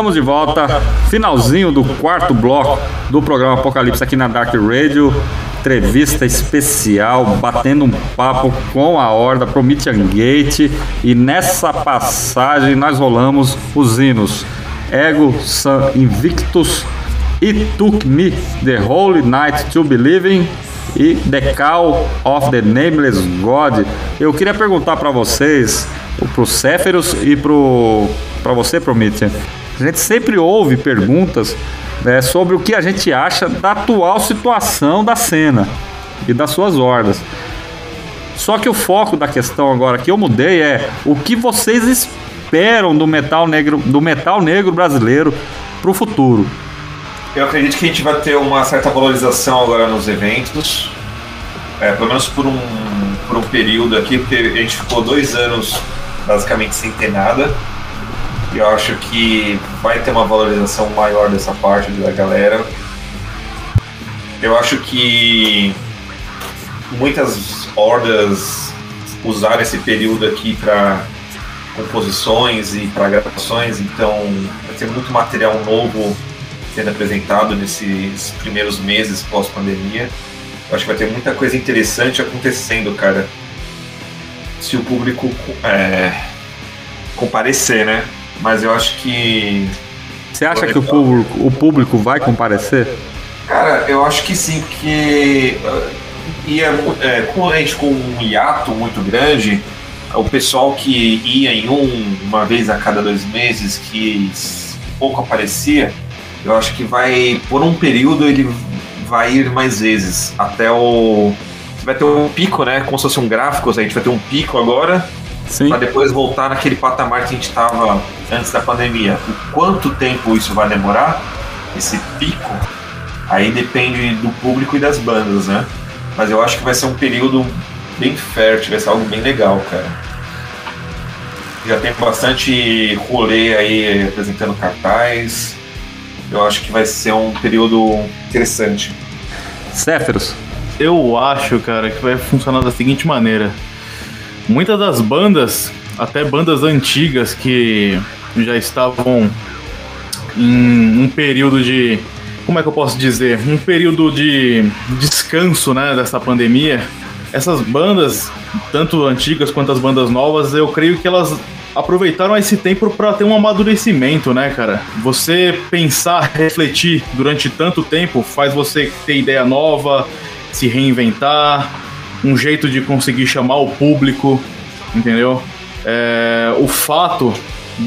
Estamos de volta, finalzinho do quarto bloco do programa Apocalipse aqui na Dark Radio. Entrevista especial, batendo um papo com a Horda Promethean Gate. E nessa passagem nós rolamos os hinos Ego San Invictus, It Took Me, The Holy Night to Believing e The Call of the Nameless God. Eu queria perguntar para vocês, pro Céferos e pro para você, Promethean. A gente sempre ouve perguntas né, sobre o que a gente acha da atual situação da cena e das suas hordas. Só que o foco da questão agora que eu mudei é o que vocês esperam do metal negro, do metal negro brasileiro para o futuro. Eu acredito que a gente vai ter uma certa valorização agora nos eventos, é, pelo menos por um, por um período aqui, porque a gente ficou dois anos basicamente sem ter nada. Eu acho que vai ter uma valorização maior dessa parte da galera. Eu acho que muitas hordas usaram esse período aqui para composições e para gravações, então vai ter muito material novo sendo apresentado nesses primeiros meses pós-pandemia. Acho que vai ter muita coisa interessante acontecendo, cara. Se o público é, comparecer, né? Mas eu acho que. Você acha que o público, o público vai comparecer? Cara, eu acho que sim, porque ia, é, com a gente com um hiato muito grande, o pessoal que ia em um, uma vez a cada dois meses, que pouco aparecia, eu acho que vai, por um período, ele vai ir mais vezes. Até o. Vai ter um pico, né? Como se fosse um gráfico, a gente vai ter um pico agora, para depois voltar naquele patamar que a gente estava antes da pandemia. O quanto tempo isso vai demorar, esse pico, aí depende do público e das bandas, né? Mas eu acho que vai ser um período bem fértil, vai ser algo bem legal, cara. Já tem bastante rolê aí apresentando cartaz. Eu acho que vai ser um período interessante. Céferos. Eu acho, cara, que vai funcionar da seguinte maneira. Muitas das bandas, até bandas antigas que já estavam em um período de. Como é que eu posso dizer? Um período de descanso, né, dessa pandemia. Essas bandas, tanto antigas quanto as bandas novas, eu creio que elas aproveitaram esse tempo para ter um amadurecimento, né, cara? Você pensar, refletir durante tanto tempo faz você ter ideia nova, se reinventar, um jeito de conseguir chamar o público, entendeu? É, o fato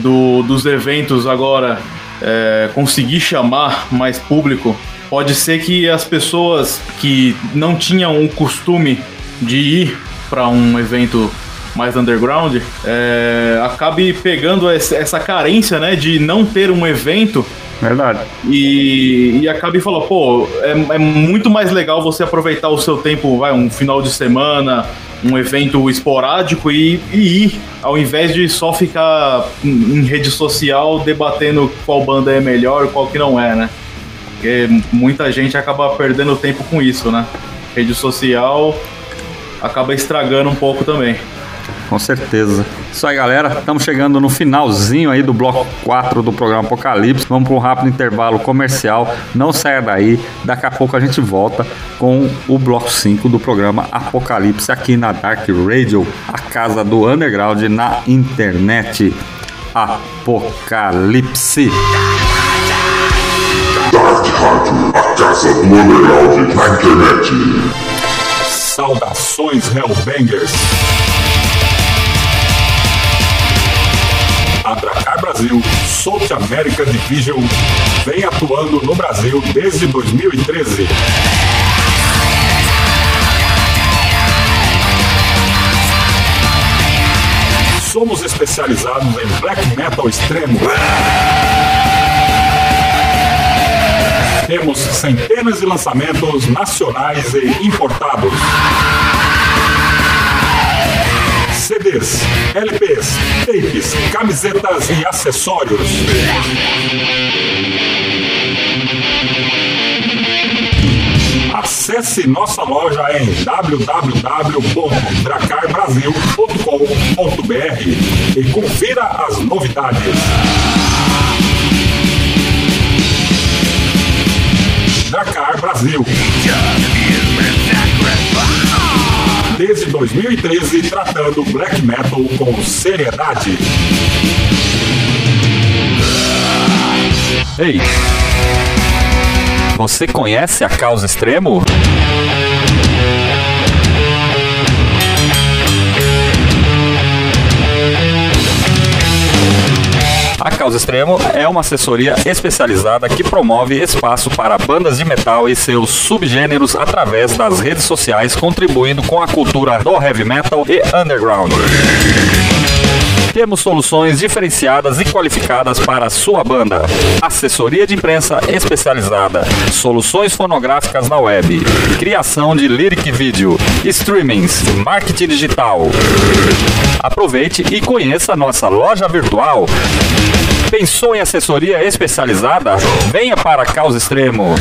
do, dos eventos agora é, conseguir chamar mais público pode ser que as pessoas que não tinham o costume de ir para um evento mais underground, é, acabe pegando essa carência, né, de não ter um evento. Verdade. E, e acabe falando, pô, é, é, muito mais legal você aproveitar o seu tempo, vai, um final de semana, um evento esporádico e, e ir, ao invés de só ficar em, em rede social debatendo qual banda é melhor e qual que não é, né? Porque muita gente acaba perdendo tempo com isso, né? Rede social acaba estragando um pouco também. Com certeza. Isso aí, galera. Estamos chegando no finalzinho aí do bloco 4 do programa Apocalipse. Vamos para um rápido intervalo comercial. Não saia daí. Daqui a pouco a gente volta com o bloco 5 do programa Apocalipse aqui na Dark Radio, a casa do underground na internet. Apocalipse. Dark Radio, a casa do underground na internet. Saudações Hellbangers! Brasil South America Division vem atuando no Brasil desde 2013. Somos especializados em black metal extremo. Temos centenas de lançamentos nacionais e importados. CDs, LPs, tapes, camisetas e acessórios. Acesse nossa loja em www.dracarbrasil.com.br e confira as novidades. Dracar Brasil. Desde 2013, tratando black metal com seriedade. Ei! Você conhece a causa extremo? A Causa Extremo é uma assessoria especializada que promove espaço para bandas de metal e seus subgêneros através das redes sociais, contribuindo com a cultura do heavy metal e underground. Temos soluções diferenciadas e qualificadas para a sua banda. Assessoria de imprensa especializada, soluções fonográficas na web, criação de lyric vídeo, streamings, marketing digital. Aproveite e conheça nossa loja virtual. Pensou em assessoria especializada? Venha para Causa Extremo.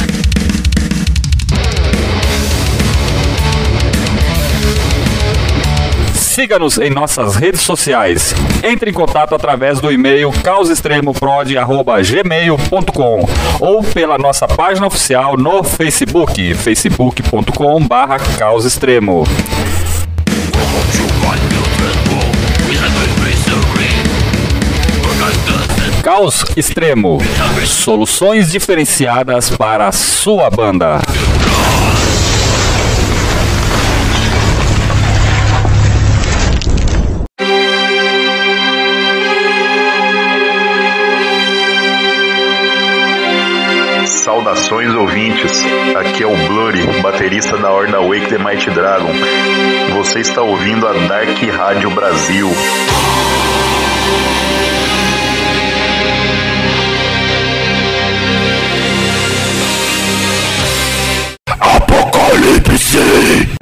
Siga-nos em nossas redes sociais. Entre em contato através do e-mail causaextremoprod@gmail.com ou pela nossa página oficial no Facebook, facebook.com/barra Causa Extremo. Caos Extremo. Soluções diferenciadas para a sua banda. Saudações ouvintes, aqui é o Blurry, baterista da Horda Wake the Mighty Dragon. Você está ouvindo a Dark Rádio Brasil. É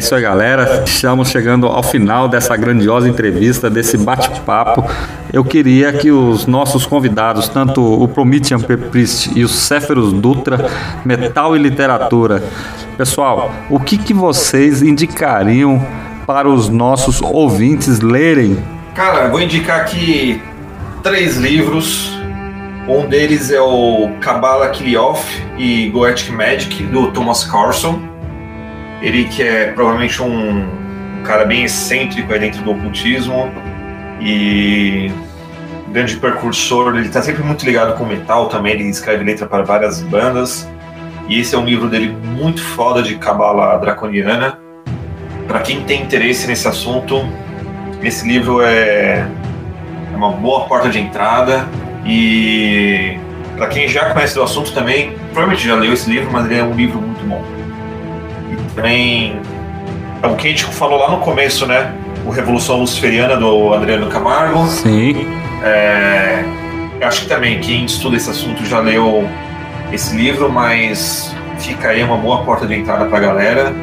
isso aí, galera. Estamos chegando ao final dessa grandiosa entrevista, desse bate-papo. Eu queria que os nossos convidados, tanto o Promethean Priest e o Céferos Dutra, Metal e Literatura, pessoal, o que, que vocês indicariam para os nossos ouvintes lerem? Cara, vou indicar aqui três livros. Um deles é o Kabbalah Kilioff e Goetic Magic, do Thomas Carson. Ele que é provavelmente um cara bem excêntrico dentro do ocultismo e grande precursor. Ele está sempre muito ligado com metal também, ele escreve letra para várias bandas. E esse é um livro dele muito foda de cabala draconiana. Para quem tem interesse nesse assunto, esse livro é é uma boa porta de entrada e para quem já conhece do assunto também, provavelmente já leu esse livro, mas ele é um livro muito bom. Também é o que a gente falou lá no começo, né? O Revolução Luciferiana do Adriano Camargo. Sim. É, eu acho que também quem estuda esse assunto já leu esse livro, mas fica aí uma boa porta de entrada para a galera.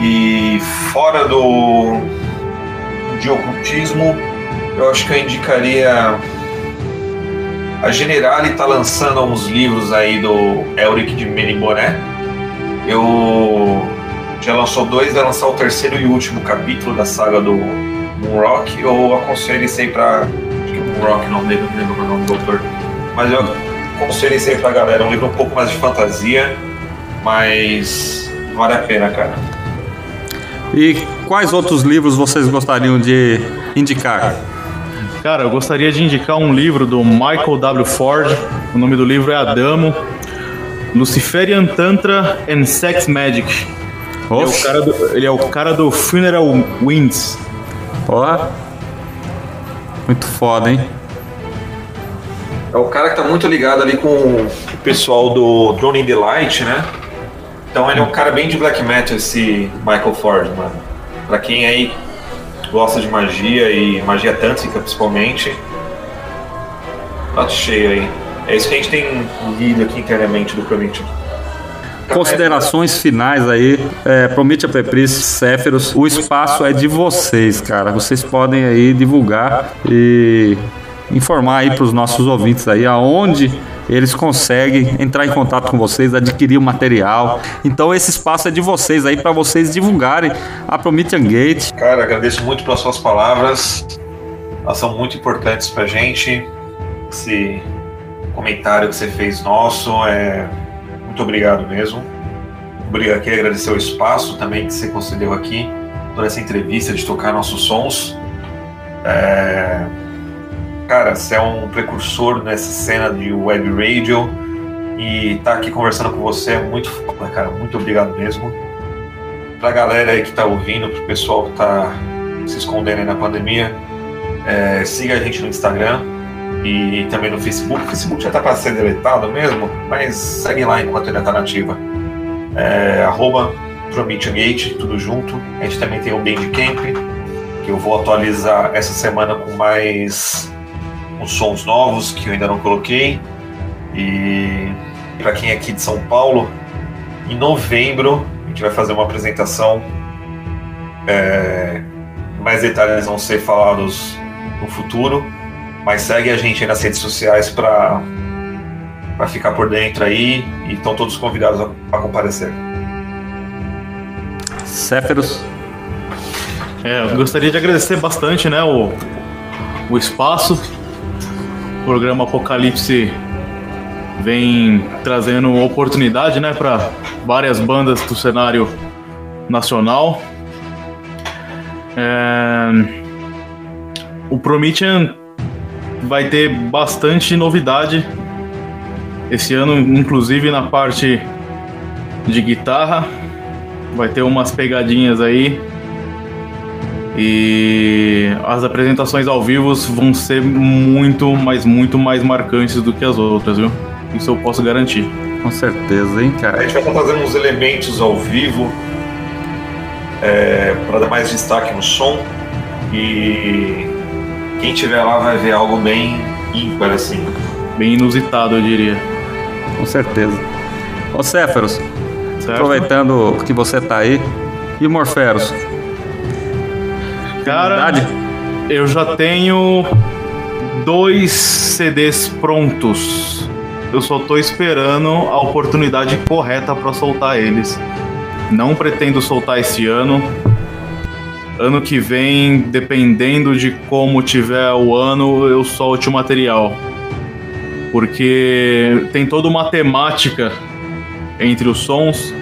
E fora do de ocultismo, eu acho que eu indicaria. A Generali está lançando uns livros aí do Elric de Meniboné. Eu já lançou dois, vai lançar o terceiro e último capítulo da saga do Moonrock. Eu aconselho isso aí pra. Acho que é Moonrock, não lembro, não lembro o nome do autor. Mas eu aconselho isso aí pra galera. É um livro um pouco mais de fantasia, mas vale a pena, cara. E quais outros livros vocês gostariam de indicar? Cara, eu gostaria de indicar um livro do Michael W. Ford. O nome do livro é Adamo. Luciferian Tantra and Sex Magic. Ele é, o cara do, ele é o cara do Funeral Winds. Ó. Muito foda, hein? É o cara que tá muito ligado ali com o pessoal do Drone in the Light, né? Então ele é um cara bem de black metal, esse Michael Ford, mano. Pra quem aí gosta de magia e magia tântrica principalmente, tá cheio aí. É isso que a gente tem lido aqui internamente do Prometheus. Considerações finais aí, é, Prometia Pepris, Céferos, o espaço é de vocês, cara. Vocês podem aí divulgar e informar aí para os nossos ouvintes aí aonde eles conseguem entrar em contato com vocês, adquirir o material. Então esse espaço é de vocês aí para vocês divulgarem a Promethean Gate. Cara, agradeço muito pelas suas palavras. Elas são muito importantes pra gente. Esse comentário que você fez nosso é muito obrigado mesmo. Obrigado aqui, agradecer o espaço também que você concedeu aqui toda essa entrevista de tocar nossos sons. É... Cara, você é um precursor nessa cena de web radio e estar tá aqui conversando com você é muito foda, cara. Muito obrigado mesmo. Pra galera aí que tá ouvindo, pro pessoal que tá se escondendo aí na pandemia, é, siga a gente no Instagram e também no Facebook. O Facebook já tá para ser deletado mesmo, mas segue lá enquanto ainda tá nativa. É, arroba tudo junto. A gente também tem o Bandcamp, que eu vou atualizar essa semana com mais uns sons novos que eu ainda não coloquei. E para quem é aqui de São Paulo, em novembro a gente vai fazer uma apresentação. É, mais detalhes vão ser falados no futuro, mas segue a gente aí nas redes sociais para para ficar por dentro aí e estão todos convidados a, a comparecer. Céferos. É, eu gostaria de agradecer bastante, né, o, o espaço. O programa Apocalipse vem trazendo oportunidade, né, para várias bandas do cenário nacional. É, o Promethean vai ter bastante novidade esse ano, inclusive na parte de guitarra. Vai ter umas pegadinhas aí. E as apresentações ao vivo vão ser muito, mas muito mais marcantes do que as outras, viu? Isso eu posso garantir. Com certeza, hein, cara? A gente vai estar fazendo uns elementos ao vivo é, para dar mais destaque no som. E quem tiver lá vai ver algo bem ímpar, assim. Bem inusitado, eu diria. Com certeza. Ô Céferos, aproveitando que você tá aí, e o Morferos? Cara, eu já tenho dois CDs prontos. Eu só tô esperando a oportunidade correta para soltar eles. Não pretendo soltar esse ano, Ano que vem, dependendo de como tiver o ano, eu solte o material. Porque tem toda uma temática entre os sons.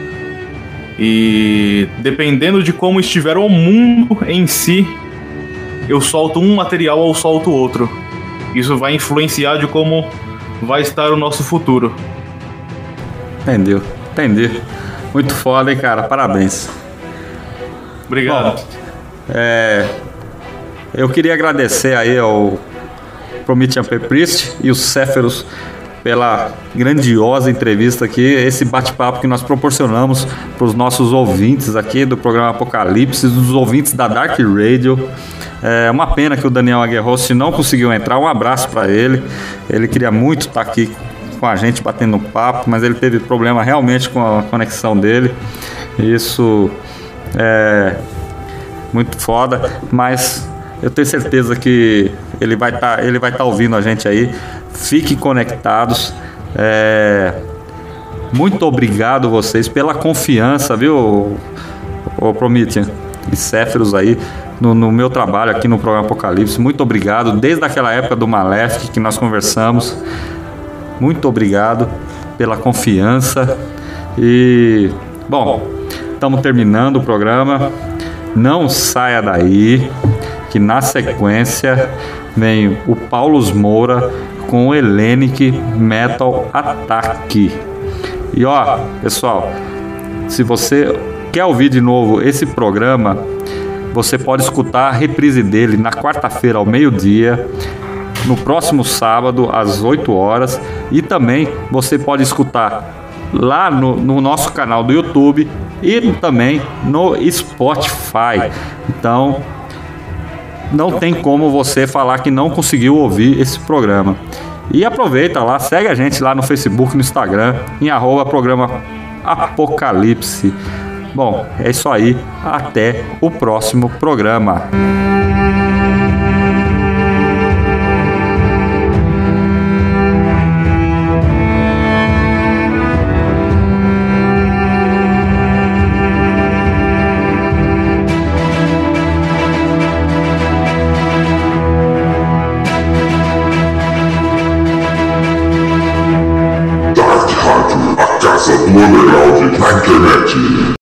E dependendo de como estiver o mundo em si, eu solto um material ou solto outro. Isso vai influenciar de como vai estar o nosso futuro. Entendeu? Entendi. Muito foda, hein, cara? Parabéns. Obrigado. Bom, é, eu queria agradecer aí ao Promethean Priest e os Céferos pela grandiosa entrevista aqui, esse bate-papo que nós proporcionamos para os nossos ouvintes aqui do programa Apocalipse, dos ouvintes da Dark Radio. É uma pena que o Daniel Aguerrost não conseguiu entrar. Um abraço para ele. Ele queria muito estar aqui com a gente batendo papo, mas ele teve problema realmente com a conexão dele. Isso é, muito foda, mas eu tenho certeza que ele vai estar tá, ele vai tá ouvindo a gente aí. Fiquem conectados. É, muito obrigado vocês pela confiança, viu, o Promethean e Céferos aí no, no, meu trabalho aqui no programa Apocalipse. Muito obrigado. Desde aquela época do Malef que nós conversamos. Muito obrigado pela confiança. E, bom, estamos terminando o programa. Não saia daí, que na sequência vem o Paulos Moura com o Hellenic Metal Attack. E ó, pessoal, se você quer ouvir de novo esse programa, você pode escutar a reprise dele na quarta-feira ao meio-dia, no próximo sábado às 8 horas e também você pode escutar lá no, no nosso canal do YouTube e também no Spotify. Então, não tem como você falar que não conseguiu ouvir esse programa. E aproveita lá, segue a gente lá no Facebook, no Instagram, em arroba programa Apocalipse. Bom, é isso aí. Até o próximo programa.